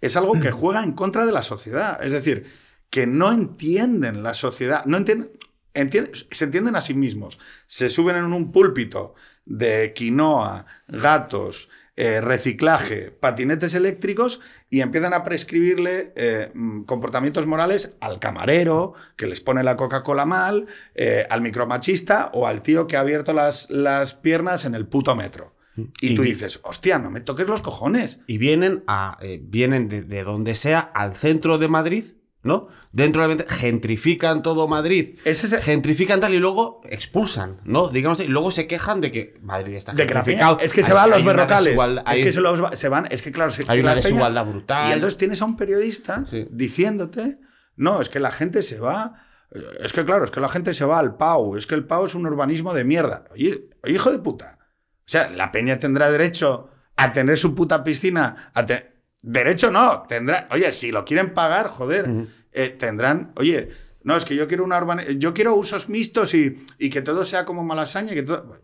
es algo que juega en contra de la sociedad. Es decir, que no entienden la sociedad, no entienden, entienden- se entienden a sí mismos. Se suben en un púlpito de quinoa, gatos, eh, reciclaje, patinetes eléctricos y empiezan a prescribirle eh, mm, comportamientos morales al camarero, que les pone la Coca-Cola mal, eh, al micromachista o al tío que ha abierto las, las piernas en el puto metro. Y tú dices, hostia, no me toques los cojones. Y vienen, a, eh, vienen de, de donde sea al centro de Madrid, ¿no? Dentro de la gentrifican todo Madrid. Es Gentrifican tal y luego expulsan, ¿no? Digamos, y luego se quejan de que Madrid está De gentrificado. es que se Hay- van los berrocales. Es que se, los- se van, es que claro, se- Hay una peña- desigualdad brutal. Y entonces tienes a un periodista Sí. diciéndote, no, es que la gente se va, es que claro, es que la gente se va al Pau, es que el Pau es un urbanismo de mierda. Oye, hijo de puta. O sea, la peña tendrá derecho a tener su puta piscina, a derecho no, tendrá, oye, si lo quieren pagar, joder, eh, tendrán, oye, no, es que yo quiero una urbani- yo quiero usos mixtos y, y que todo sea como malasaña, y que todo,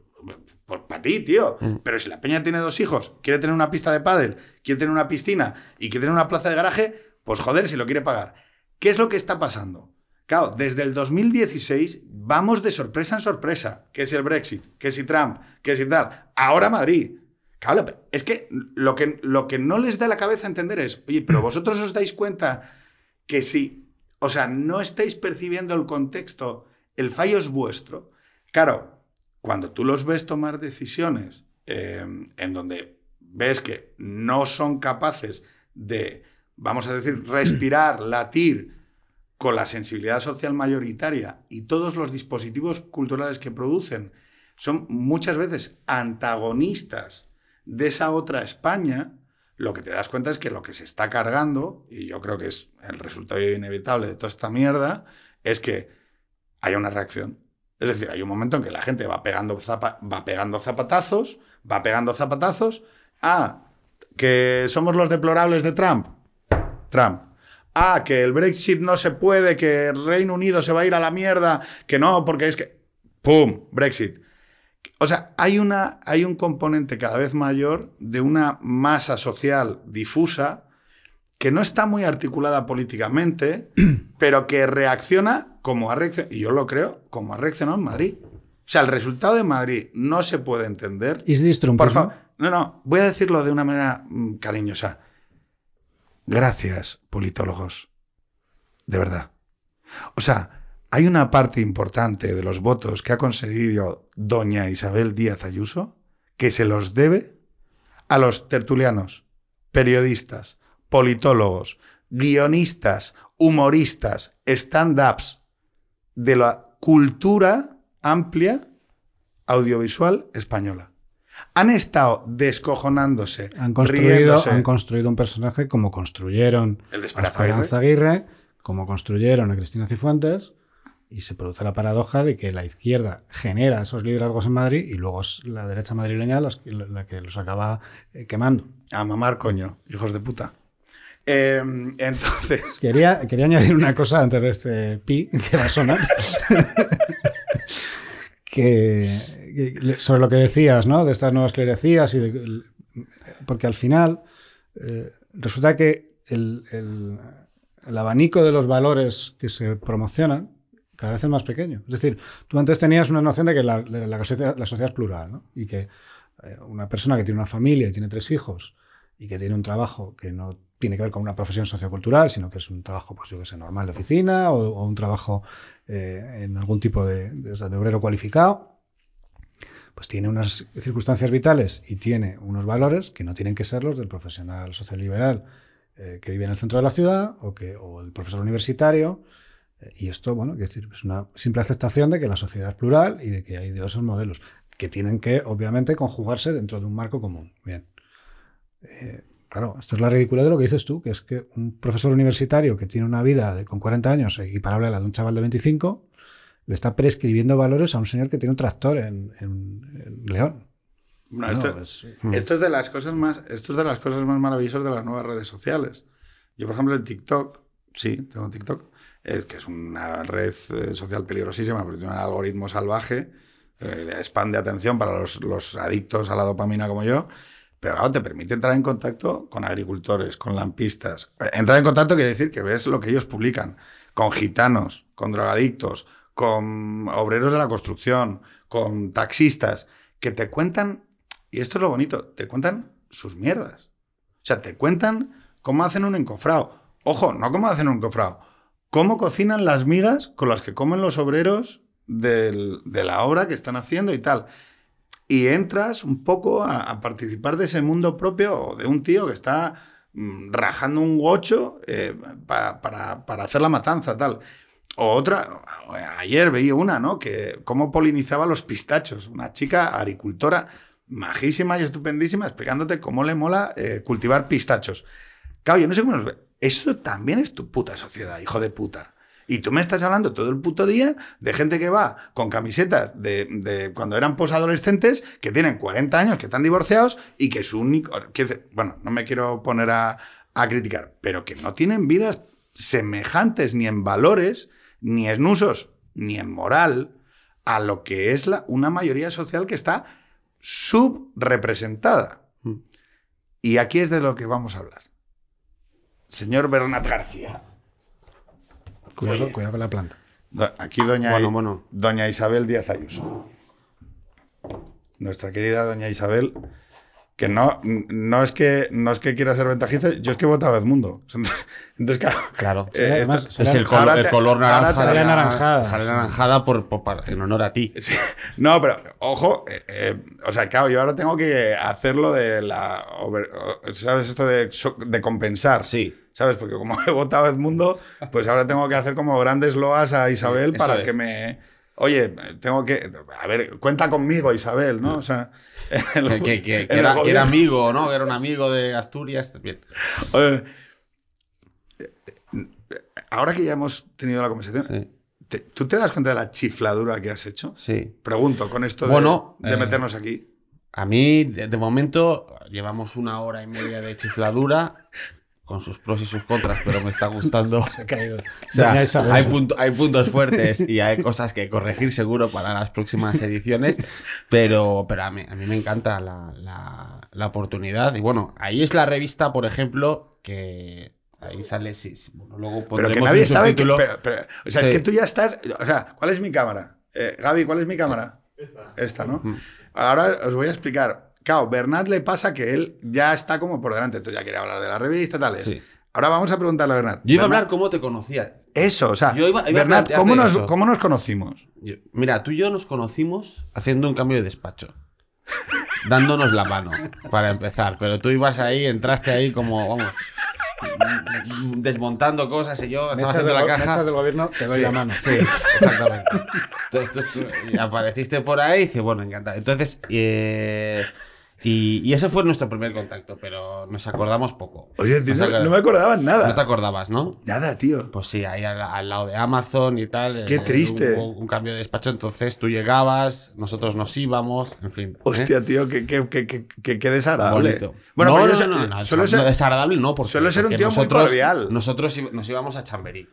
pues para ti, tío. Pero si la peña tiene dos hijos, quiere tener una pista de pádel, quiere tener una piscina y quiere tener una plaza de garaje, pues joder, si lo quiere pagar. ¿Qué es lo que está pasando? Claro, desde el 2016 vamos de sorpresa en sorpresa. Que si el Brexit, que si Trump, que si tal. Ahora Madrid. Claro, es que lo que, lo que no les da la cabeza entender es, oye, pero vosotros os dais cuenta que si, o sea, no estáis percibiendo el contexto, el fallo es vuestro. Claro, cuando tú los ves tomar decisiones eh, en donde ves que no son capaces de, vamos a decir, respirar, latir con la sensibilidad social mayoritaria y todos los dispositivos culturales que producen son muchas veces antagonistas de esa otra España, lo que te das cuenta es que lo que se está cargando, y yo creo que es el resultado inevitable de toda esta mierda, es que hay una reacción. Es decir, hay un momento en que la gente va pegando, va pegando zapatazos, va pegando zapatazos. Ah, que somos los deplorables de Trump. Trump. Ah, que el Brexit no se puede, que el Reino Unido se va a ir a la mierda, que no, porque es que... ¡Pum! Brexit. O sea, hay, una, hay un componente cada vez mayor de una masa social difusa que no está muy articulada políticamente, pero que reacciona como ha reaccionado, y yo lo creo, como ha reaccionado en Madrid. O sea, el resultado de Madrid no se puede entender. Trump, Por ¿no? favor, no, no, voy a decirlo de una manera mm, cariñosa. Gracias, politólogos. De verdad. O sea, hay una parte importante de los votos que ha conseguido doña Isabel Díaz Ayuso que se los debe a los tertulianos, periodistas, politólogos, guionistas, humoristas, stand-ups de la cultura amplia audiovisual española. Han estado descojonándose, Han construido, riéndose. han construido un personaje como construyeron El de a Esperanza Esperanza Aguirre, como construyeron a Cristina Cifuentes, y se produce la paradoja de que la izquierda genera esos liderazgos en Madrid y luego es la derecha madrileña la que los acaba eh, quemando. A mamar, coño, hijos de puta. Eh, entonces, Quería, quería añadir una cosa antes de este pi que va a sonar. que, que- sobre lo que decías, ¿no? De estas nuevas clerecías y de- porque al final eh, resulta que el, el- el abanico de los valores que se promocionan cada vez es más pequeño. Es decir, tú antes tenías una noción de que la, de la sociedad, la sociedad es plural, ¿no? Y que eh, una persona que tiene una familia y tiene tres hijos y que tiene un trabajo que no tiene que ver con una profesión sociocultural, sino que es un trabajo, pues yo que sé, normal de oficina o, un trabajo eh, en algún tipo de, de- de obrero cualificado, pues tiene unas circunstancias vitales y tiene unos valores que no tienen que ser los del profesional socioliberal eh, que vive en el centro de la ciudad o, que, o el profesor universitario. Y esto, bueno, quiero decir, es una simple aceptación de que la sociedad es plural y de que hay diversos modelos que tienen que, obviamente, conjugarse dentro de un marco común. Bien. Eh, claro, esto es la ridiculez de lo que dices tú, que es que un profesor universitario que tiene una vida de, con 40 años equiparable a la de un chaval de 25, le está prescribiendo valores a un señor que tiene un tractor en, en- en León. no, Bueno, esto, pues, esto es de las cosas más, esto es de las cosas más maravillosas de las nuevas redes sociales. Yo, por ejemplo, en TikTok, sí, tengo TikTok, es que es una red eh, social peligrosísima porque tiene un algoritmo salvaje. eh, spam de atención para los, los adictos a la dopamina como yo. Pero claro, te permite entrar en contacto con agricultores, con lampistas. Entrar en contacto quiere decir que ves lo que ellos publican, con gitanos, con drogadictos, con obreros de la construcción, con taxistas, que te cuentan, y esto es lo bonito, te cuentan sus mierdas. O sea, te cuentan cómo hacen un encofrado. Ojo, no cómo hacen un encofrado, cómo cocinan las migas con las que comen los obreros del- de la obra que están haciendo y tal. Y entras un poco a, participar de ese mundo propio de un tío que está mm, rajando un gocho eh, pa- para, hacer la matanza, tal. O otra, ayer veía una, ¿no? Que cómo polinizaba los pistachos. Una chica agricultora majísima y estupendísima explicándote cómo le mola eh, cultivar pistachos. Claro, yo no sé cómo nos ve. Eso también es tu puta sociedad, hijo de puta. Y tú me estás hablando todo el puto día de gente que va con camisetas de, de cuando eran posadolescentes, que tienen 40 años, que están divorciados y que su único. que bueno, no me quiero poner a, a criticar, pero que no tienen vidas semejantes ni en valores, ni en usos, ni en moral a lo que es la, una mayoría social que está subrepresentada. Mm. Y aquí es de lo que vamos a hablar. Señor Bernat García. Cuidado, Oye. cuidado con la planta. Do- Aquí doña, Bueno, bueno. doña Isabel Díaz Ayuso. Nuestra querida doña Isabel, que no, no, es que no es que quiera ser ventajista, yo es que he votado a Edmundo. Entonces, entonces, claro. Claro. eh, además, esto- será- es el, el color naranja. Sale anaranjada. Sale naranjada por, por- en honor a ti. Sí. No, pero ojo, eh, eh, o sea, claro, yo ahora tengo que hacerlo de la. over- ¿Sabes esto de, compensar? Sí. ¿Sabes? Porque como he votado a Edmundo, pues ahora tengo que hacer como grandes loas a Isabel para es. que me. Oye, tengo que. A ver, cuenta conmigo, Isabel, ¿no? O sea. el- Que, era, que gobierno. era amigo, ¿no? Que era un amigo de Asturias. Bien. Oye, ahora que ya hemos tenido la conversación, Sí. te- ¿tú te das cuenta de la chifladura que has hecho? Sí. Pregunto, con esto de, Bueno, de eh, meternos aquí. A mí, de, de momento, llevamos una hora y media de chifladura con sus pros y sus contras, pero me está gustando. Se ha caído. O sea, hay, punto- hay puntos fuertes y hay cosas que corregir seguro para las próximas ediciones, pero, pero a, mí, a mí me encanta la, la- la oportunidad. Y bueno, ahí es la revista, por ejemplo, que ahí sale, sí, sí, bueno, luego Pero que nadie sabe que. pero- pero- o sea, es que tú ya estás. O sea, ¿cuál es mi cámara? Eh, Gaby, ¿cuál es mi cámara? Esta. Esta, ¿no? Ahora os voy a explicar. Claro, Bernat le pasa que él ya está como por delante, entonces ya quiere hablar de la revista, tal. es. Sí. Ahora vamos a preguntarle a Bernat. Yo iba a hablar cómo te conocía. Eso, o sea, Yo iba- iba a Bernat, ¿cómo nos, eso. ¿cómo nos conocimos? Yo- Mira, tú y yo nos conocimos haciendo un cambio de despacho. Dándonos la mano, para empezar. Pero tú ibas ahí, entraste ahí como, vamos, desmontando cosas y yo Me estaba echas, haciendo la me caja. echas del gobierno, te doy Sí, la mano. Sí, exactamente. Entonces tú, tú- y apareciste por ahí y dices, bueno, encantado. Entonces, eh, y, y ese fue nuestro primer contacto, pero nos acordamos poco. Oye, tío, Nos no, acordamos- no me acordaba nada. No te acordabas, ¿no? Nada, tío. Pues sí, ahí al, al lado de Amazon y tal. Qué eh, triste. Hubo un cambio de despacho, entonces tú llegabas, nosotros nos íbamos, en fin. ¿eh? Hostia, tío, qué, qué, qué, qué, desagradable. Bonito. Bueno, no, pues no, yo no, no, no, suelo no, ser- desagradable no, porque, suelo ser un tío muy nosotros, cordial. Nosotros nos íbamos a Chamberí.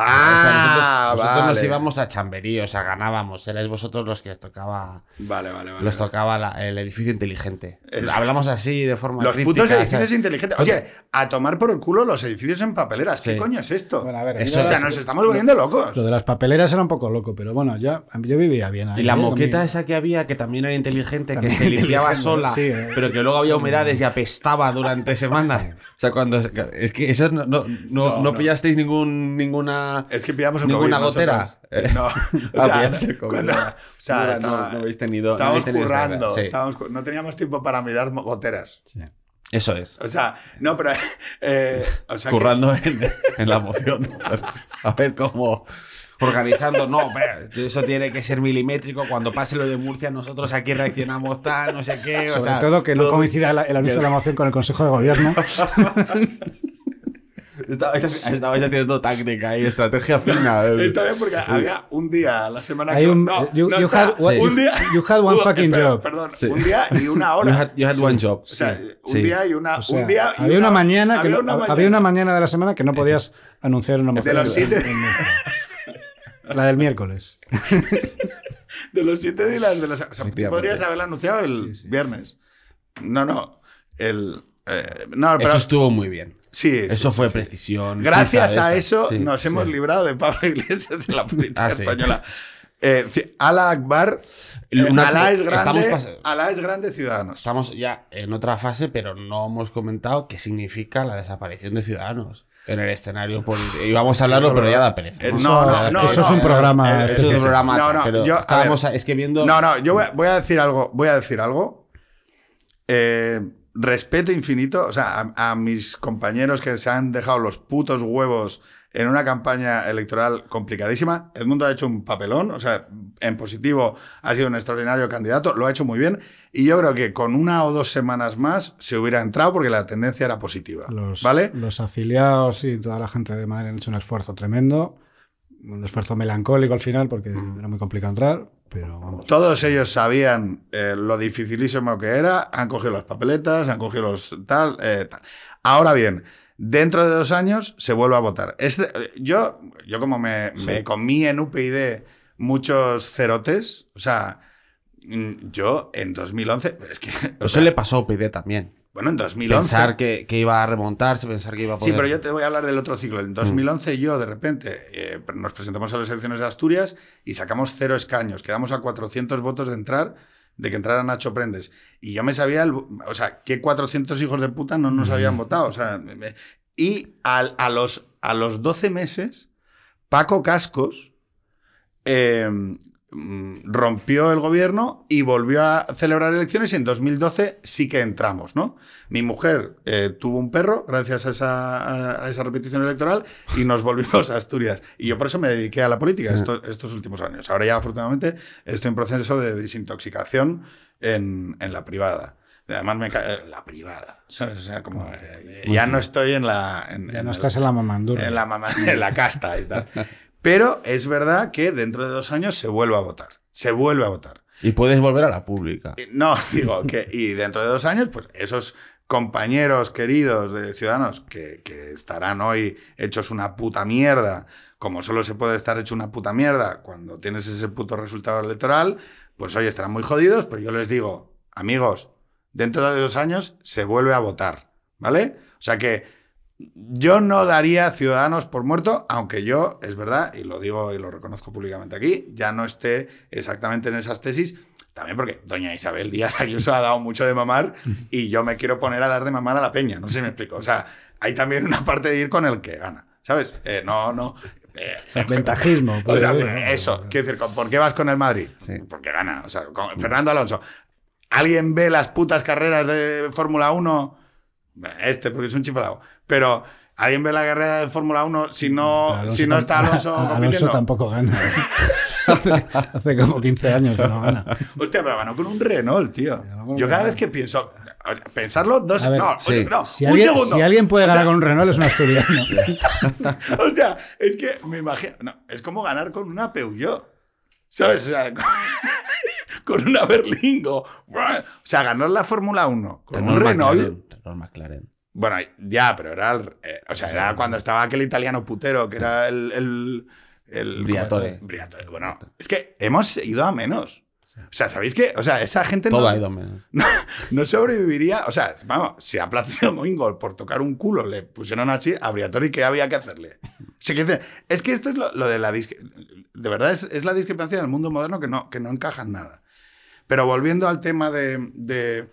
O sea, Ah, nosotros, nosotros nos íbamos a Chamberí, o sea, ganábamos. Erais vosotros los que tocaba, Vale, vale, vale. los tocaba la- el edificio inteligente. Es- Hablamos así de forma Los críptica, putos edificios ¿sabes? inteligentes. Oye, a tomar por el culo los edificios en papeleras. ¿Qué Sí. coño es esto? Bueno, a ver, Eso o sea, nos estamos volviendo locos. Lo de las papeleras era un poco loco, pero bueno, ya, yo vivía bien ahí. Y la ¿eh? Moqueta esa que había, que también era inteligente, También que se limpiaba sola, sí, eh. pero que luego había humedades y apestaba durante semanas. O sea, cuando. Es que eso no, no, no, pillasteis ningún, ninguna. Es que pillamos el ¿Ninguna COVID gotera? nosotros. No. O Ah, sea, cuando- o sea, No, no, estaba- no habéis tenido- Estábamos tenido currando. sí. estábamos no teníamos tiempo para mirar goteras. Sí. Eso es. O sea, no, pero. eh, o sea que- Currando en, en la emoción. A ver cómo. Organizando, no, pero eso tiene que ser milimétrico. Cuando pase lo de Murcia, nosotros aquí reaccionamos tal, no sé qué. o Sobre sea, todo que no coincida el anuncio de la moción con el Consejo de Gobierno. Estabais, estabais haciendo táctica y estrategia fina. Está bien porque había un día a la semana Hay que. un- no, you- no, you had one- un día. you had one fucking job. Perdón, Sí. un día y una hora. You had, you had one job. o sea, un Sí. día y una. O sea, un día y había una, mañana había no- una había mañana. una mañana de la semana que no podías anunciar una moción. los siete- en- en Murcia. La del miércoles. de los siete Dylan. De los, o sea, tú Efectivamente. podrías haberlo anunciado el Sí, sí. viernes. No, no. El, eh, no, pero Eso estuvo muy bien. sí, sí, Eso sí, fue sí. precisión. Gracias a eso nos sí. hemos librado de Pablo Iglesias en la política Ah, sí. española. Eh, Ala Akbar. eh, Una- Alá es grande. Alá es grande Ciudadanos. Estamos ya en otra fase, pero no hemos comentado qué significa la desaparición de Ciudadanos en el escenario político. Íbamos a hablarlo, pero ya da pereza. Eh, ¿no? no, no, eso es un programa Eh, Eso es un programa. No, no, pero yo- a estábamos ver. es que viendo. No, no, yo voy a, voy a decir algo. Voy a decir algo. Eh, respeto infinito. O sea, a, a mis compañeros que se han dejado los putos huevos en una campaña electoral complicadísima. Edmundo ha hecho un papelón. O sea, en positivo ha sido un extraordinario candidato. Lo ha hecho muy bien. Y yo creo que con una o dos semanas más se hubiera entrado porque la tendencia era positiva. Los, ¿Vale? los afiliados y toda la gente de Madrid han hecho un esfuerzo tremendo. Un esfuerzo melancólico al final porque Mm. era muy complicado entrar. Pero vamos. Todos ellos sabían eh, lo dificilísimo que era, han cogido las papeletas, han cogido los tal, eh, tal. Ahora bien, dentro de dos años se vuelve a votar. Este- yo, yo como me, me comí en UPyD muchos cerotes, o sea, mm, yo en 2011, es que, Eso sea, le pasó a UPyD también. bueno, en 2011... Pensar que, que iba a remontarse, pensar que iba a poder. Sí, pero yo te voy a hablar del otro ciclo. En 2011 yo, de repente, eh, nos presentamos a las elecciones de Asturias y sacamos cero escaños. Quedamos a 400 votos de entrar, de que entrara Nacho Prendes. Y yo me sabía, el- o sea, que 400 hijos de puta no nos habían votado. O sea, me- y al- a, los, a los 12 meses, Paco Cascos eh, mm, rompió el gobierno y volvió a celebrar elecciones y en 2012 sí que entramos, ¿no? Mi mujer eh, tuvo un perro gracias a esa, a- esa repetición electoral y nos volvimos a Asturias. Y yo por eso me dediqué a la política estos, estos últimos años. Ahora ya afortunadamente estoy en proceso de desintoxicación en, en la privada. Además me ca- la privada, ¿sabes? O sea, como eh, ya no estoy en la en- Ya en no el- estás en la mamandura. en la, mamá, en la casta y tal. Pero es verdad que dentro de dos años se vuelve a votar. Se vuelve a votar. Y puedes volver a la pública. Y No, digo que. Y dentro de dos años, pues esos compañeros queridos de Ciudadanos que, que estarán hoy hechos una puta mierda, como solo se puede estar hecho una puta mierda cuando tienes ese puto resultado electoral, pues hoy estarán muy jodidos, pero yo les digo, amigos, dentro de dos años se vuelve a votar, ¿vale? O sea que yo no daría Ciudadanos por muerto, aunque yo, es verdad, y lo digo y lo reconozco públicamente aquí, ya no esté exactamente en esas tesis. También porque doña Isabel Díaz Ayuso ha dado mucho de mamar y yo me quiero poner a dar de mamar a la peña. No sé si me explico. O sea, hay también una parte de ir con el que gana. ¿Sabes? Eh, no, no. eh, Ventajismo. o pues, sea, eh, eso, quiero decir, ¿por qué vas con el Madrid? Sí. Porque gana. O sea, con Fernando Alonso. ¿Alguien ve las putas carreras de Fórmula 1? Este, porque es un chiflado. Pero, ¿alguien ve la carrera de Fórmula 1 si no, Alonso si no está Alonso Alonso compitiendo? tampoco gana. hace, hace como 15 años que no gana. Hostia, pero ganó con un Renault, tío. Yo cada vez que pienso. Pensarlo dos. A ver, no, sí. oye, no, Si un alguien, segundo. si alguien puede O ganar sea, con un Renault es un asturiano. O sea, es que me imagino. No, es como ganar con una Peugeot. ¿Sabes? O sea, con, una Berlingo. O sea, ganar la Fórmula 1 con un Renault. McLaren, Renault McLaren. Bueno, ya, pero era. eh, o sea, era cuando estaba aquel italiano putero que era el. el, el Briatore. Briatore. Bueno, es que hemos ido a menos. O sea, ¿sabéis qué? O sea, esa gente Todo no, ha ido menos. no, no sobreviviría. O sea, vamos, si a Plácido Domingo por tocar un culo le pusieron así, a Briatore, ¿qué había que hacerle? O sea, que dice, es que esto es lo, lo de la. De verdad, es, es la discrepancia del mundo moderno que no, que no encaja en nada. Pero volviendo al tema de, de-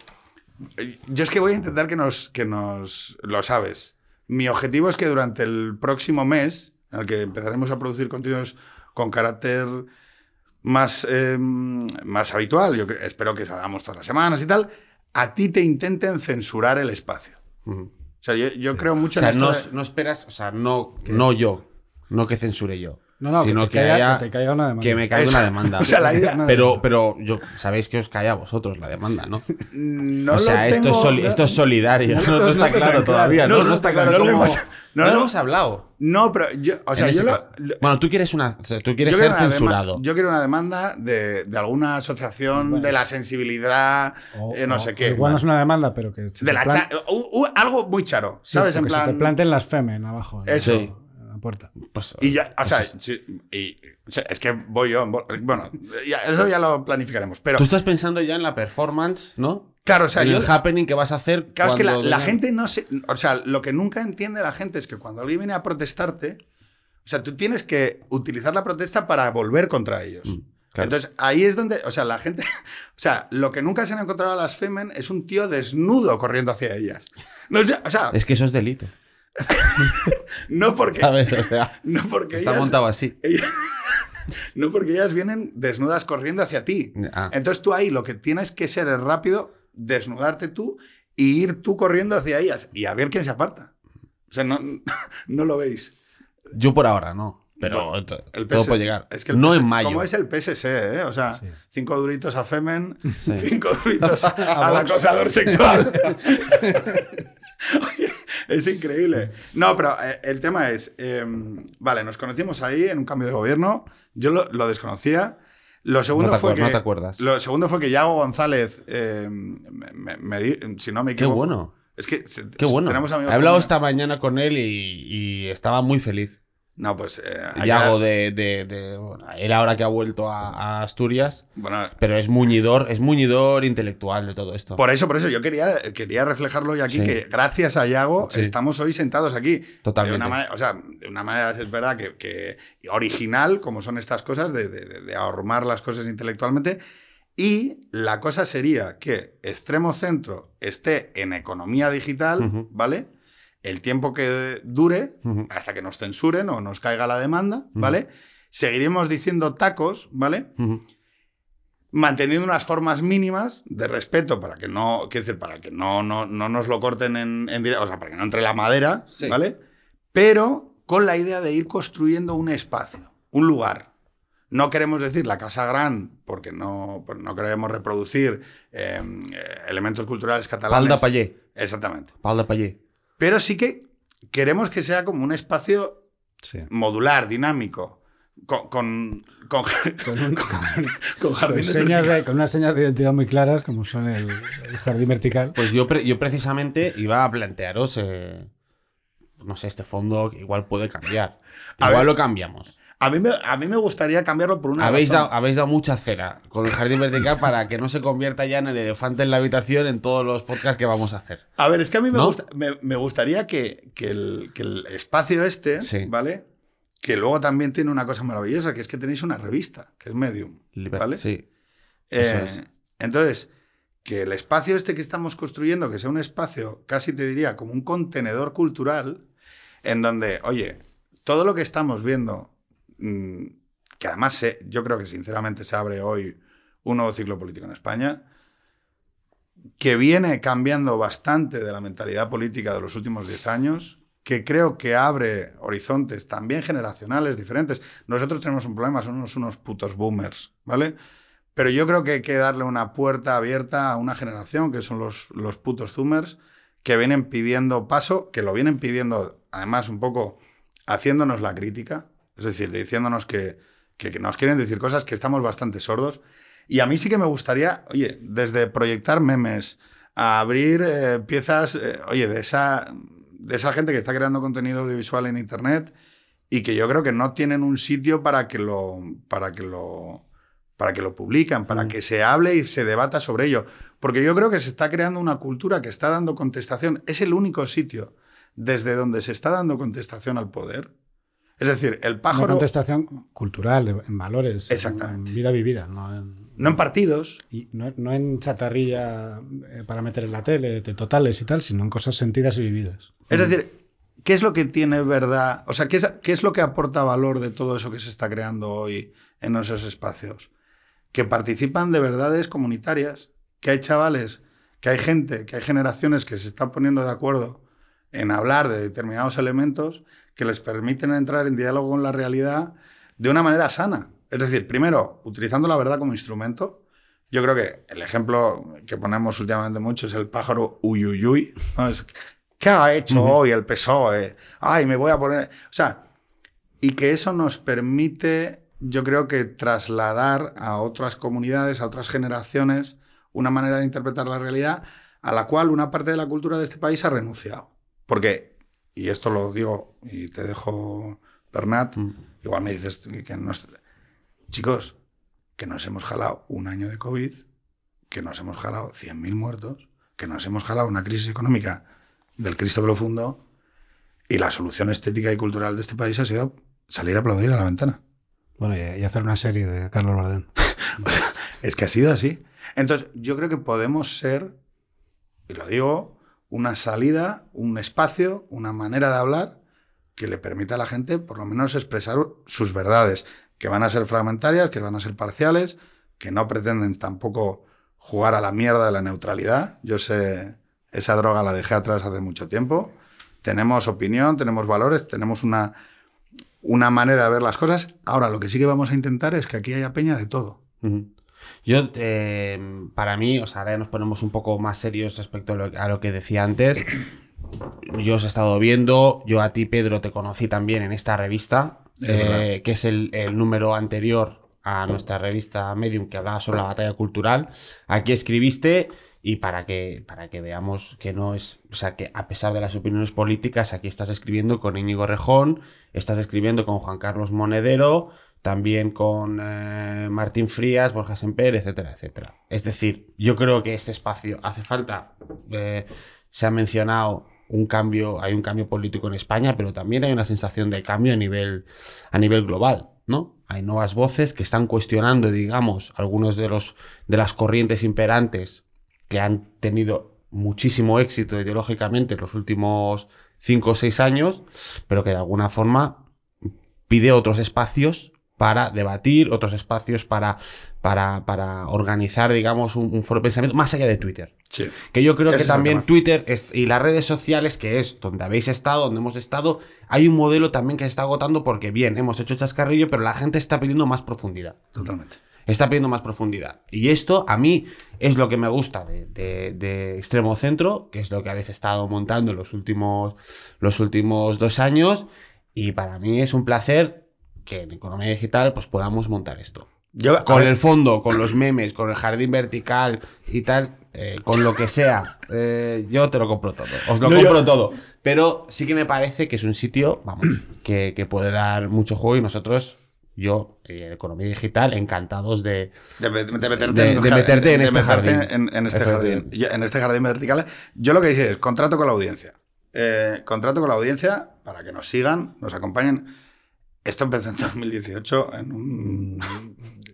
Yo es que voy a intentar que nos, que nos. Lo sabes. Mi objetivo es que durante el próximo mes, en el que empezaremos a producir contenidos con carácter más, eh, más habitual, yo espero que salgamos todas las semanas y tal, a ti te intenten censurar el espacio. O sea, yo, yo creo O mucho sea, en no, esto. de- no esperas, o sea, no, no yo, no que censure yo, No, no, sino que, que, te caiga, haya, que te caiga una demanda. que me caiga Eso. una demanda. O sea, la idea- pero, demanda. pero yo, sabéis que os cae a vosotros la demanda, ¿no? No o sea, lo esto, tengo- es soli- esto es solidario, no, no no está está claro todavía, no, No, no está claro no lo hemos- no no lo hemos hablado. No, pero yo. O sea, yo lo- bueno, tú quieres una, o sea, tú quieres yo ser quiero una dema- censurado. yo quiero una demanda de, de alguna asociación Bueno, de la sensibilidad, O- eh, no o- sé qué. Igual no es una demanda, pero que. De la plan- cha- u- u- algo muy charo, sí, ¿sabes? o En que se plan. te planten las femen abajo. ¿no? Eso. Puerta. Pues, Y ya, o sea, pues, sí, y- o sea, es que voy yo. Bueno, ya- eso ya lo planificaremos. Pero, Tú estás pensando ya en la performance, ¿no? claro, o sea, en yo, el happening que vas a hacer. Claro, es que la, gente no se. O sea, lo que nunca entiende la gente es que cuando alguien viene a protestarte, o sea, tú tienes que utilizar la protesta para volver contra ellos. Mm, claro. Entonces, ahí es donde. O sea, la gente. O sea, lo que nunca se han encontrado a las Femen es un tío desnudo corriendo hacia ellas. No, sé, o sea, Es que eso es delito. no porque. ¿Sabes? O sea, No porque está ellas- montado así. ellas- no porque ellas vienen desnudas corriendo hacia ti. Ah. Entonces tú ahí lo que tienes que ser es rápido, desnudarte tú y ir tú corriendo hacia ellas y a ver quién se aparta. O sea, no, no lo veis. Yo por ahora no. Pero Bueno, El todo PS puede llegar. Es que el no PS en mayo. Como es el PSS, ¿eh? O sea, Sí. cinco duritos a Femen, Sí. cinco duritos al acosador sexual. Es increíble. No, pero eh, el tema es, eh, vale, nos conocimos ahí en un cambio de gobierno, yo lo, lo desconocía. Lo segundo, No te fue que, no te acuerdas. lo segundo fue que Yago González, eh, me, me- me di- si no me Qué equivoco... bueno. Es que se- Qué bueno. tenemos amigos He hablado esta mañana con él y, y estaba muy feliz. No, pues... eh, Y allá- hago de, de- de- bueno, él ahora que ha vuelto a, a Asturias, Bueno, pero es muñidor, es muñidor intelectual de todo esto. Por eso, por eso, yo quería, quería reflejarlo hoy aquí, Sí. que gracias a Yago Sí. estamos hoy sentados aquí. Totalmente. De una manera, o sea, de una manera es verdad que, que original, como son estas cosas, de, de, ahormar las cosas intelectualmente. Y la cosa sería que Extremo Centro esté en economía digital. ¿vale? El tiempo que dure, hasta que nos censuren o nos caiga la demanda, ¿vale? Seguiremos diciendo tacos, ¿vale? Manteniendo unas formas mínimas de respeto para que no, quiero decir, para que no, no, no nos lo corten en, en directo, o sea, para que no entre la madera, Sí. ¿vale? Pero con la idea de ir construyendo un espacio, un lugar. No queremos decir la Casa Gran, porque no, pues no queremos reproducir eh, eh, elementos culturales catalanes. Pal de Pallé. Exactamente. Pal de Pallé. Pero sí que queremos que sea como un espacio Sí. modular, dinámico, con, con, con, Con, un- con con jardines señas de- con unas señas de identidad muy claras, como son el, el jardín vertical. Pues yo, pre- yo precisamente iba a plantearos, eh, no sé, este fondo que igual puede cambiar. A Igual ver. lo cambiamos. A mí, me, a mí me gustaría cambiarlo por una Habéis dado, habéis dado mucha cera con el jardín vertical para que no se convierta ya en el elefante en la habitación en todos los podcasts que vamos a hacer. A ver, es que a mí me, ¿No? gusta- me, me gustaría que, que el, que el espacio este, Sí. ¿vale? Que luego también tiene una cosa maravillosa, que es que tenéis una revista, que es Medium, ¿vale? Sí. Eh, es. Entonces, que el espacio este que estamos construyendo, que sea un espacio, casi te diría, como un contenedor cultural, en donde, oye, todo lo que estamos viendo, que además se- yo creo que sinceramente se abre hoy un nuevo ciclo político en España, que viene cambiando bastante de la mentalidad política de los últimos 10 años, que creo que abre horizontes también generacionales diferentes. Nosotros tenemos un problema, somos unos putos boomers, ¿vale? Pero yo creo que hay que darle una puerta abierta a una generación, que son los, los putos zoomers, que vienen pidiendo paso, que lo vienen pidiendo, además, un poco haciéndonos la crítica, es decir, diciéndonos que, que- que nos quieren decir cosas que estamos bastante sordos. Y a mí sí que me gustaría, oye, desde proyectar memes a abrir eh, piezas, eh, oye, de esa, de esa gente que está creando contenido audiovisual en Internet y que yo creo que no tienen un sitio para que lo, para que lo, para que lo publican, para Mm. que se hable y se debata sobre ello. Porque yo creo que se está creando una cultura que está dando contestación. Es el único sitio desde donde se está dando contestación al poder. Es decir, el Una pájaro, contestación cultural, en valores, Exactamente. en vida vivida, no en, no en partidos, y no, no en chatarrilla eh, para meter en la tele, de totales y tal, sino en cosas sentidas y vividas. Es decir, ¿qué es lo que tiene verdad? O sea, ¿qué es, qué es lo que aporta valor de todo eso que se está creando hoy en esos espacios? Que participan de verdades comunitarias, que hay chavales, que hay gente, que hay generaciones que se están poniendo de acuerdo en hablar de determinados elementos que les permiten entrar en diálogo con la realidad de una manera sana. Es decir, primero, utilizando la verdad como instrumento. Yo creo que el ejemplo que ponemos últimamente mucho es el pájaro uyuyuy. ¿no? Es, ¿Qué ha hecho hoy el PSOE? Ay, me voy a poner... O sea, y que eso nos permite, yo creo que trasladar a otras comunidades, a otras generaciones, una manera de interpretar la realidad a la cual una parte de la cultura de este país ha renunciado. Porque, y esto lo digo y te dejo Bernat, igual me dices que nos... Chicos, que nos hemos jalado un año de COVID, que nos hemos jalado 100.000 muertos, que nos hemos jalado una crisis económica del Cristo que lo fundó, y la solución estética y cultural de este país ha sido salir a aplaudir a la ventana. Bueno, y, y hacer una serie de Carlos Bardem. O sea, es que ha sido así. Entonces, yo creo que podemos ser, y lo digo, una salida, un espacio, una manera de hablar que le permita a la gente por lo menos expresar sus verdades, que van a ser fragmentarias, que van a ser parciales, que no pretenden tampoco jugar a la mierda de la neutralidad. Yo sé, esa droga la dejé atrás hace mucho tiempo. Tenemos opinión, tenemos valores, tenemos una, una manera de ver las cosas. Ahora, lo que sí que vamos a intentar es que aquí haya peña de todo. Ujú. Yo, eh, para mí, o sea, ahora ya nos ponemos un poco más serios respecto a lo, a lo que decía antes. Yo os he estado viendo, yo a ti, Pedro, te conocí también en esta revista, Es eh, que es el, el número anterior a nuestra revista Medium que hablaba sobre la batalla cultural. Aquí escribiste y para que, para que veamos que no es, o sea, que a pesar de las opiniones políticas, aquí estás escribiendo con Íñigo Rejón, estás escribiendo con Juan Carlos Monedero, también con eh, Martín Frías, Borja Semper, etcétera, etcétera. Es decir, yo creo que este espacio hace falta. eh, se ha mencionado un cambio, hay un cambio político en España, pero también hay una sensación de cambio a nivel, a nivel global, ¿no? Hay nuevas voces que están cuestionando, digamos, algunos de los de las corrientes imperantes que han tenido muchísimo éxito ideológicamente en los últimos cinco o seis años, pero que de alguna forma pide otros espacios para debatir, otros espacios para, para, para organizar, digamos, un, un foro de pensamiento más allá de Twitter. Sí. Que yo creo Ese que también. Twitter es- y las redes sociales, que es donde habéis estado, donde hemos estado, hay un modelo también que se está agotando porque, bien, hemos hecho chascarrillo, pero la gente está pidiendo más profundidad. Totalmente. Está pidiendo más profundidad. Y esto a mí es lo que me gusta de, de- de Extremo Centro, que es lo que habéis estado montando en los últimos, los últimos dos años. Y para mí es un placer que en Economía Digital pues podamos montar esto. Yo, Con el fondo, con los memes, con el jardín vertical y tal, eh, con lo que sea, eh, yo te lo compro todo. Os lo No, compro yo- todo. Pero sí que me parece que es un sitio, vamos, que, que puede dar mucho juego y nosotros, yo, eh, Economía Digital, encantados de. de, meterte, de- en, de meterte en este jardín. En, en este jardín. Yo- en este jardín vertical. Yo lo que dice es contrato con la audiencia. Eh, contrato con la audiencia para que nos sigan, nos acompañen. Esto empezó en 2018 en un,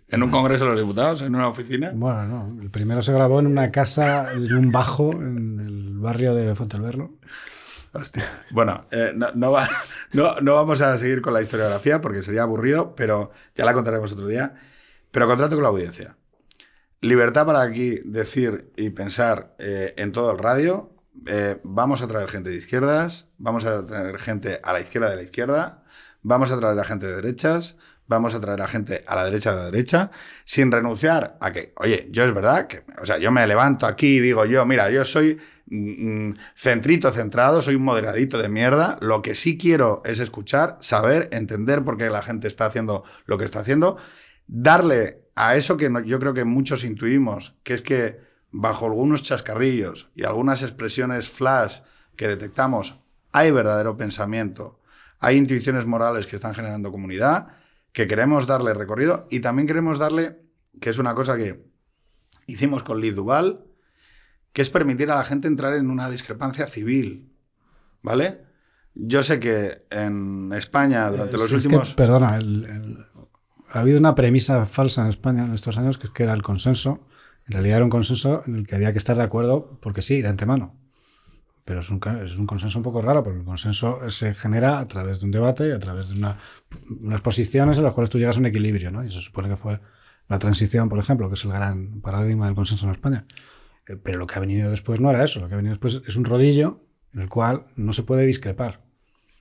en un congreso de los diputados, en una oficina. Bueno, no. El primero se grabó en una casa, en un bajo, en el barrio de Fontelberlo. Hostia. Bueno, eh, no, no va- no- no vamos a seguir con la historiografía porque sería aburrido, pero ya la contaremos otro día. Pero contrato con la audiencia. Libertad para aquí decir y pensar eh, en todo el radio. Eh, vamos a traer gente de izquierdas, vamos a traer gente a la izquierda de la izquierda, vamos a traer a gente de derechas, vamos a traer a gente a la derecha de la derecha, sin renunciar a que, oye, yo es verdad que, o sea, yo me levanto aquí y digo yo, mira, yo soy mm, mm, centrito, centrado, soy un moderadito de mierda, lo que sí quiero es escuchar, saber, entender por qué la gente está haciendo lo que está haciendo, darle a eso que no- yo creo que muchos intuimos, que es que bajo algunos chascarrillos y algunas expresiones flash que detectamos, hay verdadero pensamiento, hay intuiciones morales que están generando comunidad, que queremos darle recorrido y también queremos darle, que es una cosa que hicimos con Liz Duval, que es permitir a la gente entrar en una discrepancia civil, ¿vale? Yo sé que en España durante los Es que, últimos... perdona, el- el- ha habido una premisa falsa en España en estos años, que es que era el consenso. En realidad era un consenso en el que había que estar de acuerdo porque sí, de antemano. Pero es un, es un consenso un poco raro, porque el consenso se genera a través de un debate, a través de una- unas posiciones en las cuales tú llegas a un equilibrio, ¿no? Y se supone que fue la transición, por ejemplo, que es el gran paradigma del consenso en España. Eh, Pero lo que ha venido después no era eso, lo que ha venido después es un rodillo en el cual no se puede discrepar.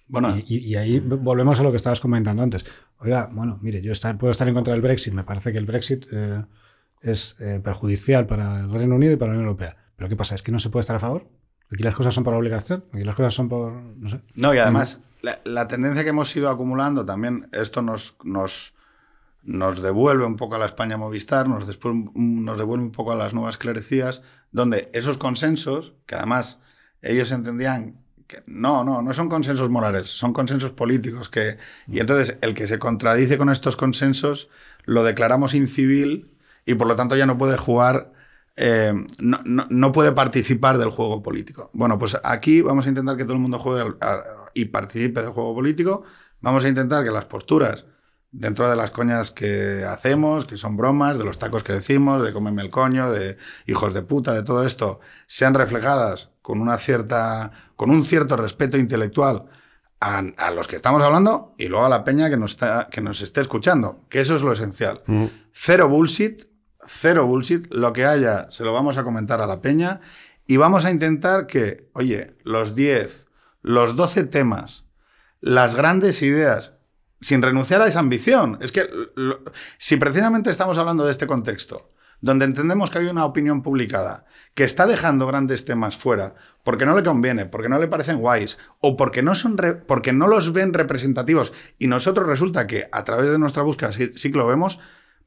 Bueno, Y, y- y ahí volvemos a lo que estabas comentando antes. Oiga, bueno, mire, yo estar- puedo estar en contra del Brexit, me parece que el Brexit eh, es eh, perjudicial para el Reino Unido y para la Unión Europea. Pero ¿qué pasa? ¿Es que no se puede estar a favor? Aquí las cosas son por obligación, aquí las cosas son por... no sé. No, y además, la, la tendencia que hemos ido acumulando también, esto nos, nos, nos devuelve un poco a la España Movistar, nos, después, nos devuelve un poco a las nuevas clerecías, donde esos consensos, que además ellos entendían que no, no, no son consensos morales, son consensos políticos. Que, y entonces el que se contradice con estos consensos lo declaramos incivil y por lo tanto ya no puede jugar, eh, no, no- no puede participar del juego político. Bueno, pues aquí vamos a intentar que todo el mundo juegue y participe del juego político. Vamos a intentar que las posturas, dentro de las coñas que hacemos, que son bromas, de los tacos que decimos, de comerme el coño, de hijos de puta, de todo esto, sean reflejadas con una cierta, con un cierto respeto intelectual a, a los que estamos hablando y luego a la peña que nos, está, que nos esté escuchando, que eso es lo esencial. Mm. Cero bullshit, cero bullshit, lo que haya se lo vamos a comentar a la peña y vamos a intentar que, oye, los 10, los 12 temas, las grandes ideas, sin renunciar a esa ambición. Es que si precisamente estamos hablando de este contexto, donde entendemos que hay una opinión publicada que está dejando grandes temas fuera porque no le conviene, porque no le parecen guays o porque no, son porque no los ven representativos y nosotros resulta que a través de nuestra búsqueda sí, sí que lo vemos,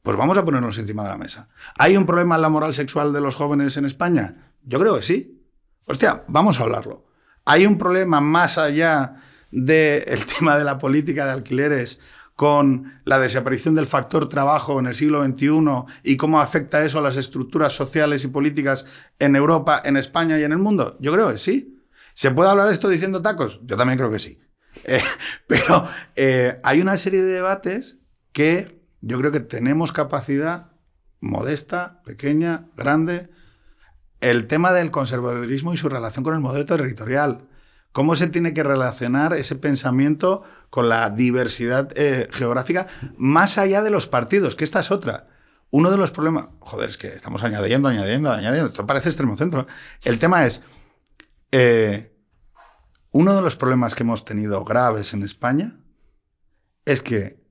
pues vamos a ponernos encima de la mesa. ¿Hay un problema en la moral sexual de los jóvenes en España? Yo creo que sí. Hostia, vamos a hablarlo. ¿Hay un problema más allá del tema de la política de alquileres con la desaparición del factor trabajo en el siglo XXI y cómo afecta eso a las estructuras sociales y políticas en Europa, en España y en el mundo? Yo creo que sí. ¿Se puede hablar esto diciendo tacos? Yo también creo que sí. Eh, pero eh, hay una serie de debates que yo creo que tenemos capacidad modesta, pequeña, grande. El tema del conservadurismo y su relación con el modelo territorial. ¿Cómo se tiene que relacionar ese pensamiento con la diversidad eh, geográfica más allá de los partidos? Que esta es otra. Uno de los problemas. Joder, es que estamos añadiendo, añadiendo, añadiendo. Esto parece extremo centro. El tema es. eh, uno de los problemas que hemos tenido graves en España es que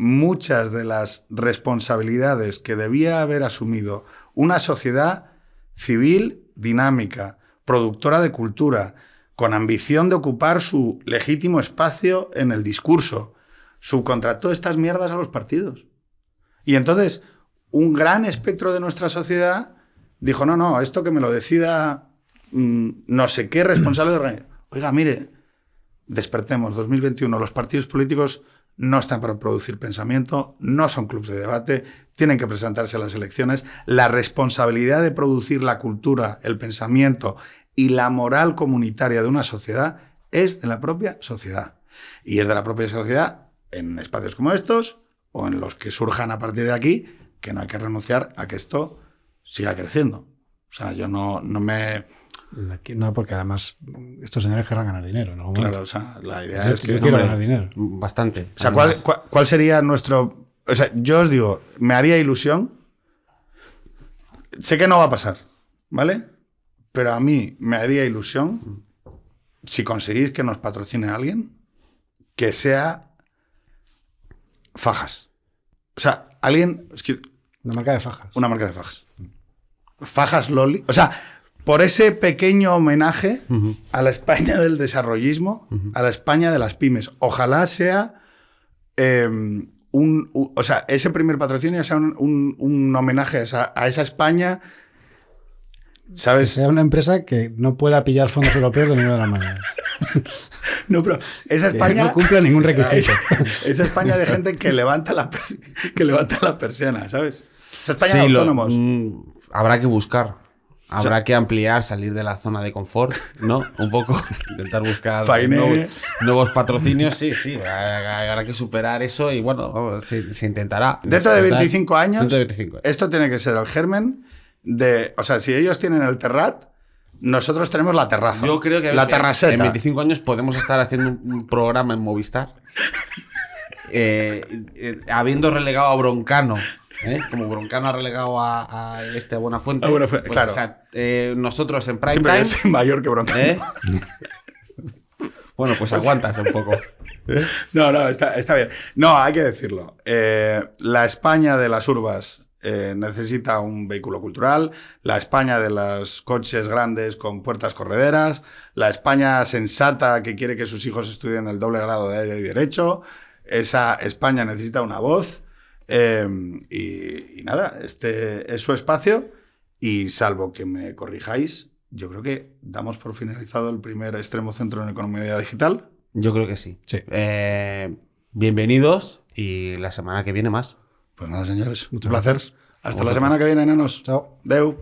muchas de las responsabilidades que debía haber asumido una sociedad civil dinámica, productora de cultura, con ambición de ocupar su legítimo espacio en el discurso, subcontrató estas mierdas a los partidos. Y entonces, un gran espectro de nuestra sociedad dijo, no, no, esto que me lo decida mm, no sé qué responsable de. Oiga, mire, despertemos, 2021, los partidos políticos no están para producir pensamiento, no son clubes de debate, tienen que presentarse a las elecciones. La responsabilidad de producir la cultura, el pensamiento y la moral comunitaria de una sociedad es de la propia sociedad. Y es de la propia sociedad en espacios como estos o en los que surjan a partir de aquí, que no hay que renunciar a que esto siga creciendo. O sea, yo no, no me... No, porque además estos señores querrán ganar dinero. en algún Claro, o sea, la idea Yo- es que... yo quiero ganar dinero. Bastante. O sea, ¿cuál, cuál, cuál sería nuestro... O sea, yo os digo, me haría ilusión. Sé que no va a pasar, ¿vale? Pero a mí me haría ilusión si conseguís que nos patrocine alguien que sea fajas. O sea, alguien... es que- Una marca de fajas. una marca de fajas. Fajas Loli. O sea, por ese pequeño homenaje a la España del desarrollismo, a la España de las pymes. Ojalá sea eh, un, u- o sea, ese primer patrocinio sea un, un- un homenaje a esa, a esa España. Que ¿Sabes? sea una empresa que no pueda pillar fondos europeos de ninguna de las maneras. No, pero esa Que España. no cumpla ningún requisito. Esa, esa España de gente que levanta la, que levanta la persiana, ¿sabes? Esa España de Sí, lo- autónomos. mm, habrá que buscar. Habrá que ampliar, salir de la zona de confort, ¿no? Un poco, intentar buscar nuevos, nuevos patrocinios. Sí, sí, habrá que superar eso y bueno, se, se intentará. Dentro de Intentar- 25 años, Dentro de 25 años. esto tiene que ser el germen de. O sea, si ellos tienen el terrat, nosotros tenemos la terraza. Yo creo que la en- terraceta. en 25 años podemos estar haciendo un un programa en Movistar. eh, eh, habiendo relegado a Broncano, ¿eh? como Broncano ha relegado a, a este a Buenafuente, A Buenafuente, pues, claro. o sea, eh, nosotros en Prime Siempre Time, soy mayor que bronca. ¿eh? bueno, pues aguantas un poco. No, no, está, está bien. No, hay que decirlo. La España de las urbas eh, necesita un vehículo cultural, la España de los coches grandes con puertas correderas, la España sensata que quiere que sus hijos estudien el doble grado de, de derecho, esa España necesita una voz. Eh, y, y nada, este es su espacio y salvo que me corrijáis, yo creo que damos por finalizado el primer extremo centro en economía digital. Yo creo que sí. Sí. Eh, bienvenidos y la semana que viene más. Pues nada, señores, Muchas un placer. Hasta la semana que viene, enanos. Chao. Deu.